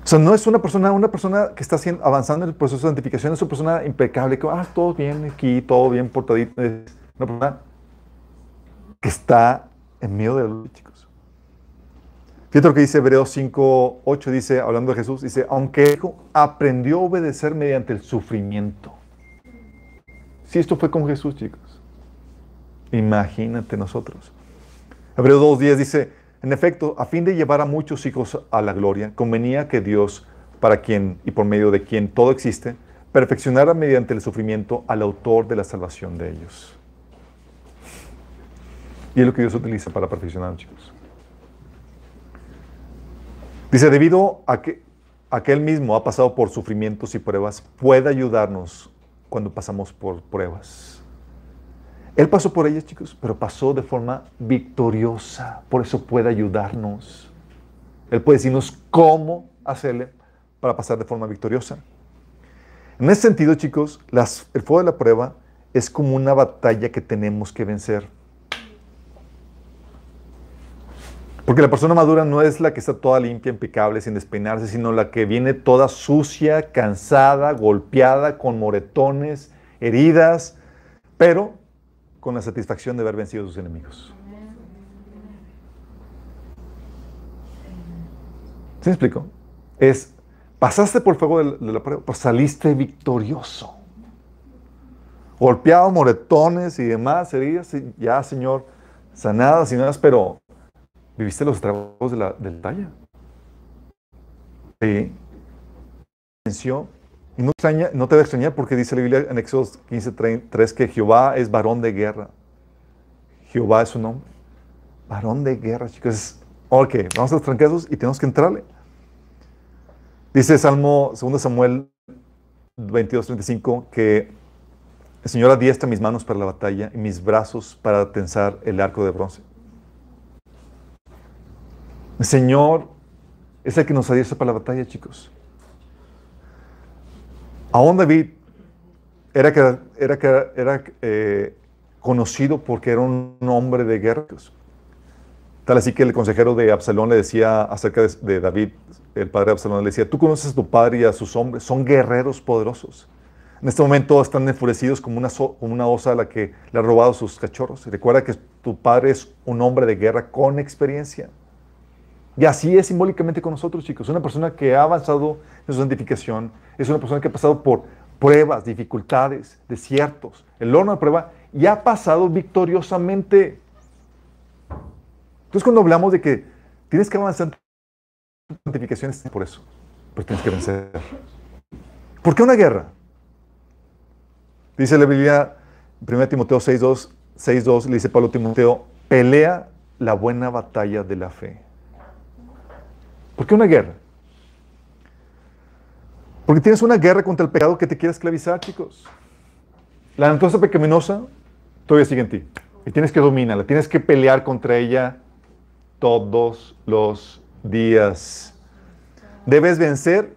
O sea, no es una persona, una persona que está haciendo, avanzando en el proceso de santificación, es una persona impecable, que, ah, todo bien aquí, todo bien portadito. Es una persona que está en medio de la lucha, chicos. Fíjate lo que dice Hebreos 5, 8, dice, hablando de Jesús, dice, aunque aprendió a obedecer mediante el sufrimiento. Si esto fue con Jesús, chicos. Imagínate nosotros. Hebreos 2.10 dice, en efecto, a fin de llevar a muchos hijos a la gloria, convenía que Dios, para quien y por medio de quien todo existe, perfeccionara mediante el sufrimiento al autor de la salvación de ellos. Y es lo que Dios utiliza para perfeccionar, chicos. Dice, debido a que, aquel mismo ha pasado por sufrimientos y pruebas, puede ayudarnos cuando pasamos por pruebas. Él pasó por ellas, chicos, pero pasó de forma victoriosa. Por eso puede ayudarnos. Él puede decirnos cómo hacerle para pasar de forma victoriosa. En ese sentido, chicos, el fuego de la prueba es como una batalla que tenemos que vencer. Porque la persona madura no es la que está toda limpia, impecable, sin despeinarse, sino la que viene toda sucia, cansada, golpeada, con moretones, heridas, pero con la satisfacción de haber vencido a sus enemigos. ¿Sí me explico? Es, pasaste por el fuego de la prueba, pues saliste victorioso. golpeados, moretones y demás, heridas, y ya, Señor, sanadas y nada, pero viviste los trabajos de la, de la talla. Sí. Venció. Y no, extraña, no te va a extrañar porque dice la Biblia en Éxodo 15, 3 que Jehová es varón de guerra. Jehová es su nombre. Varón de guerra, chicos. Ok, vamos a los tranquesos y tenemos que entrarle. Dice Salmo 2 Samuel 22, 35 que el Señor adiestra mis manos para la batalla y mis brazos para tensar el arco de bronce. El Señor es el que nos adiestra para la batalla, chicos. Aún David era, que, era, era eh, conocido porque era un hombre de guerras. Tal así que el consejero de Absalón le decía acerca de, David, el padre de Absalón, le decía, tú conoces a tu padre y a sus hombres, son guerreros poderosos. En este momento están enfurecidos como una, como una osa a la que le ha robado sus cachorros. Recuerda que tu padre es un hombre de guerra con experiencia. Y así es simbólicamente con nosotros, chicos. Una persona que ha avanzado santificación es una persona que ha pasado por pruebas, dificultades, desiertos, el horno de prueba y ha pasado victoriosamente. Entonces, cuando hablamos de que tienes que avanzar en santificación, es por eso, pero tienes que vencer. ¿Por qué una guerra? Dice la Biblia, 1 Timoteo 6.2, 6.2, le dice Pablo Timoteo, pelea la buena batalla de la fe. ¿Por qué una guerra? Porque tienes una guerra contra el pecado que te quiere esclavizar, chicos. La naturaleza pecaminosa todavía sigue en ti. Y tienes que dominarla, tienes que pelear contra ella todos los días. Debes vencer.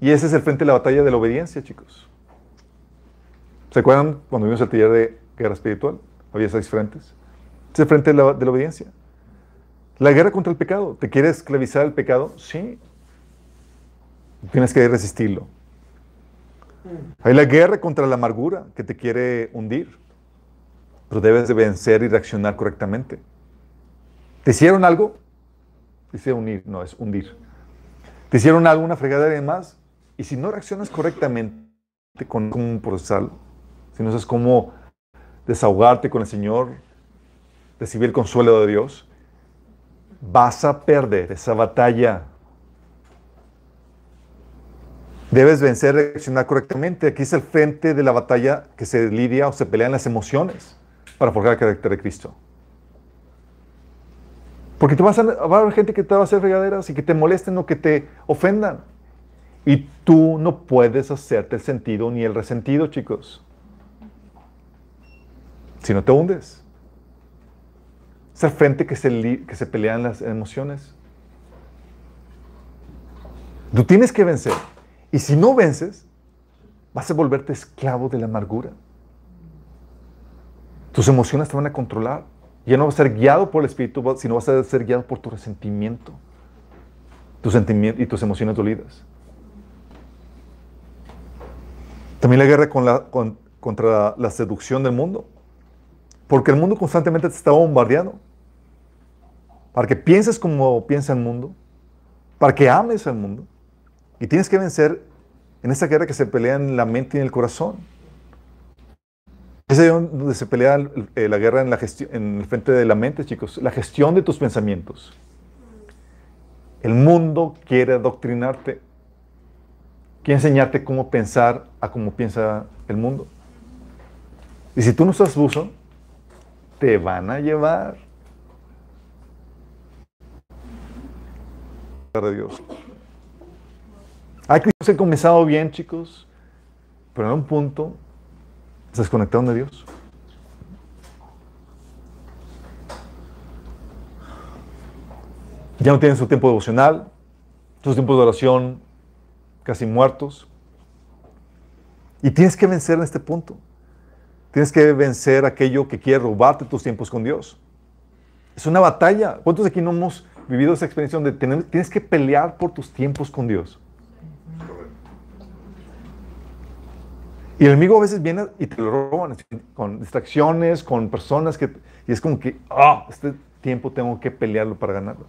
Y ese es el frente de la batalla de la obediencia, chicos. ¿Se acuerdan cuando vimos el taller de guerra espiritual? Había seis frentes. Es el frente de la, obediencia. La guerra contra el pecado. ¿Te quiere esclavizar el pecado? Sí. Tienes que resistirlo. Hay la guerra contra la amargura que te quiere hundir. Pero debes de vencer y reaccionar correctamente. ¿Te hicieron algo? Dice unir, no, es hundir. ¿Te hicieron algo, una fregadera y demás? Y si no reaccionas correctamente con cómo procesarlo, si no sabes cómo desahogarte con el Señor, recibir el consuelo de Dios, vas a perder esa batalla. Debes vencer, reaccionar correctamente. Aquí es el frente de la batalla que se lidia o se pelean las emociones para forjar el carácter de Cristo. Porque te vas a, va a haber gente que te va a hacer regaderas y que te molesten o que te ofendan. Y tú no puedes hacerte el sentido ni el resentido, chicos. Si no te hundes. Es el frente que se, que se pelean las emociones. Tú tienes que vencer. Y si no vences, vas a volverte esclavo de la amargura. Tus emociones te van a controlar. Ya no vas a ser guiado por el Espíritu, sino vas a ser guiado por tu resentimiento. Tu sentimiento y tus emociones dolidas. También la guerra la, contra la seducción del mundo. Porque el mundo constantemente te está bombardeando. Para que pienses como piensa el mundo. Para que ames al mundo. Y tienes que vencer en esa guerra que se pelea en la mente y en el corazón. Es ahí donde se pelea eh, la guerra en, la en el frente de la mente, chicos. La gestión de tus pensamientos. El mundo quiere adoctrinarte. Quiere enseñarte cómo pensar a cómo piensa el mundo. Y si tú no estás buzo, te van a llevar. De Dios. Hay que se comenzado bien, chicos, pero en un punto se desconectaron de Dios. Ya no tienen su tiempo devocional, sus tiempos de oración casi muertos. Y tienes que vencer en este punto. Tienes que vencer aquello que quiere robarte tus tiempos con Dios. Es una batalla. ¿Cuántos de aquí no hemos vivido esa experiencia donde tienes que pelear por tus tiempos con Dios? Y el enemigo a veces viene y te lo roban con distracciones, con personas que... Y es como que, ah, este tiempo tengo que pelearlo para ganarlo.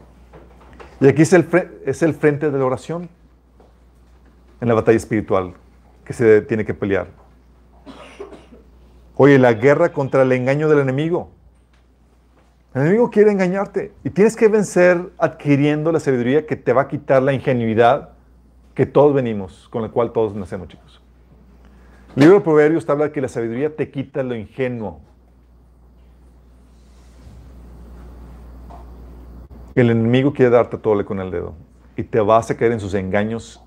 Y aquí es el, es el frente de la oración en la batalla espiritual que se tiene que pelear. Oye, la guerra contra el engaño del enemigo. El enemigo quiere engañarte y tienes que vencer adquiriendo la sabiduría que te va a quitar la ingenuidad que todos venimos, con la cual todos nacemos, chicos. El libro de Proverbios habla de que la sabiduría te quita lo ingenuo. El enemigo quiere darte tole con el dedo y te vas a caer en sus engaños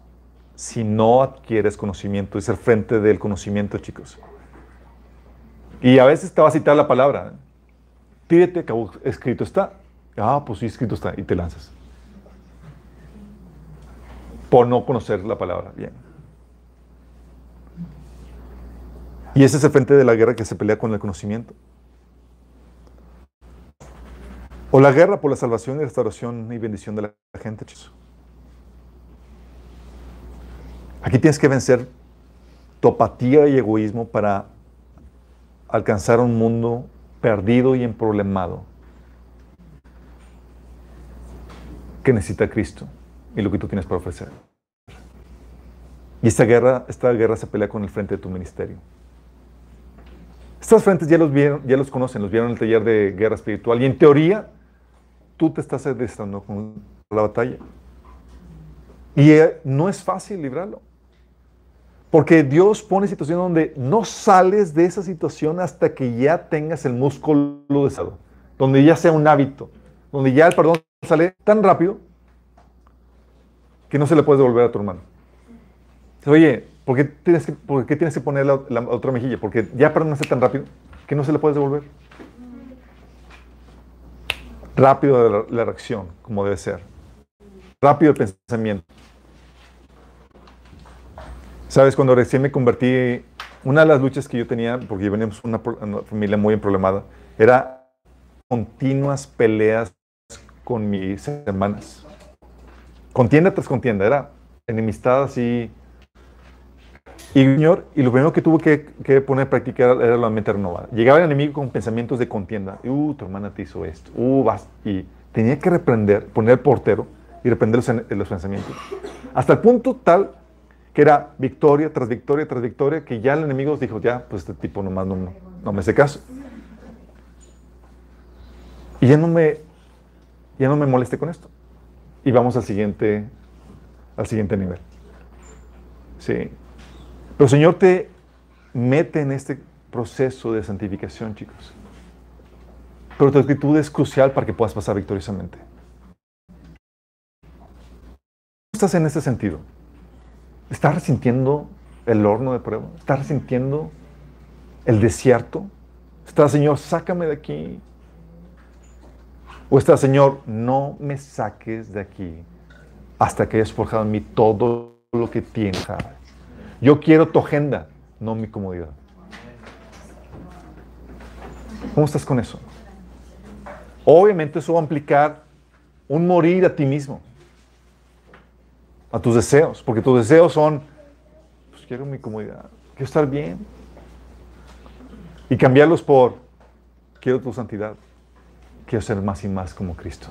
si no adquieres conocimiento. Es el frente del conocimiento, chicos. Y a veces te va a citar la palabra. Que escrito está. Ah, pues sí, escrito está. Y te lanzas. Por no conocer la palabra. Bien. Y ese es el frente de la guerra que se pelea con el conocimiento. O la guerra por la salvación y restauración y bendición de la gente. Aquí tienes que vencer tu apatía y egoísmo para alcanzar un mundo perdido y emproblemado que necesita Cristo y lo que tú tienes para ofrecer. Y esta guerra, esta guerra se pelea con el frente de tu ministerio. Estos frentes ya los, vieron, ya los conocen, los vieron en el taller de guerra espiritual. Y en teoría, tú te estás adestrando con la batalla. Y eh, no es fácil librarlo. Porque Dios pone situaciones donde no sales de esa situación hasta que ya tengas el músculo deseado, donde ya sea un hábito, donde ya el perdón sale tan rápido que no se le puede devolver a tu hermano. Oye, ¿por qué tienes que, por qué tienes que poner la, otra mejilla? Porque ya perdonaste tan rápido que no se le puede devolver. Rápido la, reacción, como debe ser. Rápido el pensamiento. Sabes, cuando recién me convertí, una de las luchas que yo tenía, porque veníamos una, una familia muy problemada, era continuas peleas con mis hermanas. Contienda tras contienda, era enemistad así. Y, señor, y lo primero que tuve que, poner en práctica era, la mente renovada. Llegaba el enemigo con pensamientos de contienda. Uh, tu hermana te hizo esto. Uh, vas. Y tenía que reprender, poner el portero y reprender los, pensamientos. Hasta el punto tal que era victoria tras victoria tras victoria, que ya el enemigo dijo, ya, pues este tipo nomás no, no me hace caso. Y ya no me, ya no me moleste con esto. Y vamos al siguiente, al siguiente nivel. Sí. Pero Señor te mete en este proceso de santificación, chicos. Pero tu actitud es crucial para que puedas pasar victoriosamente. ¿Cómo estás en ese sentido? ¿Estás resintiendo el horno de prueba? ¿Estás resintiendo el desierto? ¿Estás, Señor, sácame de aquí? ¿O está, Señor, no me saques de aquí hasta que hayas forjado en mí todo lo que tienes? Yo quiero tu agenda, no mi comodidad. ¿Cómo estás con eso? Obviamente eso va a implicar un morir a ti mismo a tus deseos, porque tus deseos son, pues quiero mi comodidad, quiero estar bien. Y cambiarlos por, quiero tu santidad, quiero ser más y más como Cristo.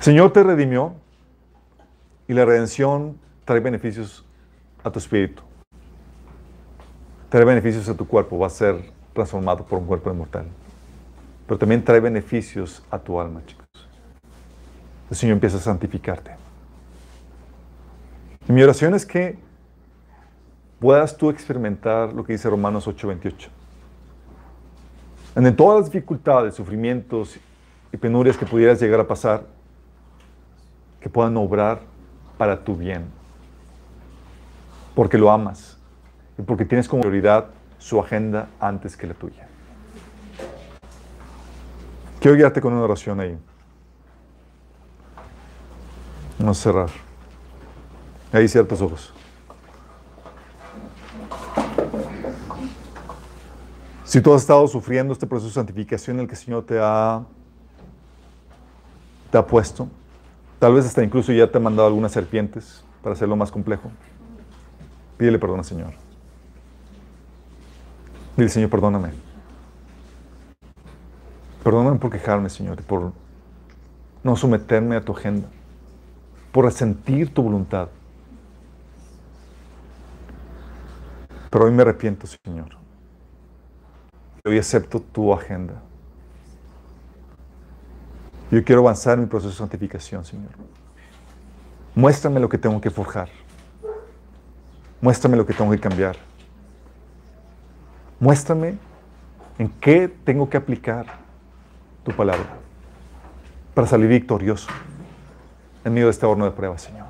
Señor te redimió y la redención trae beneficios a tu espíritu. Trae beneficios a tu cuerpo, va a ser transformado por un cuerpo inmortal. Pero también trae beneficios a tu alma, chicos el Señor empieza a santificarte. Y mi oración es que puedas tú experimentar lo que dice Romanos 8:28. En todas las dificultades, sufrimientos y penurias que pudieras llegar a pasar, que puedan obrar para tu bien. Porque lo amas y porque tienes como prioridad su agenda antes que la tuya. Quiero guiarte con una oración ahí. Vamos a cerrar. Ahí ciertos ojos. Si tú has estado sufriendo este proceso de santificación en el que el Señor te ha, te ha puesto, tal vez hasta incluso ya te ha mandado algunas serpientes para hacerlo más complejo, pídele perdón al Señor. Dile, Señor, perdóname. Perdóname por quejarme, Señor, por no someterme a tu agenda por resentir tu voluntad. Pero hoy me arrepiento, Señor. Hoy acepto tu agenda. Yo quiero avanzar en mi proceso de santificación, Señor. Muéstrame lo que tengo que forjar. Muéstrame lo que tengo que cambiar. Muéstrame en qué tengo que aplicar tu palabra para salir victorioso en medio de este horno de prueba, Señor.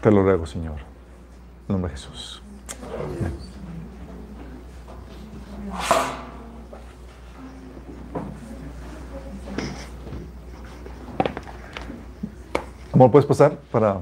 Te lo ruego, Señor. En nombre de Jesús. Amor, ¿puedes pasar para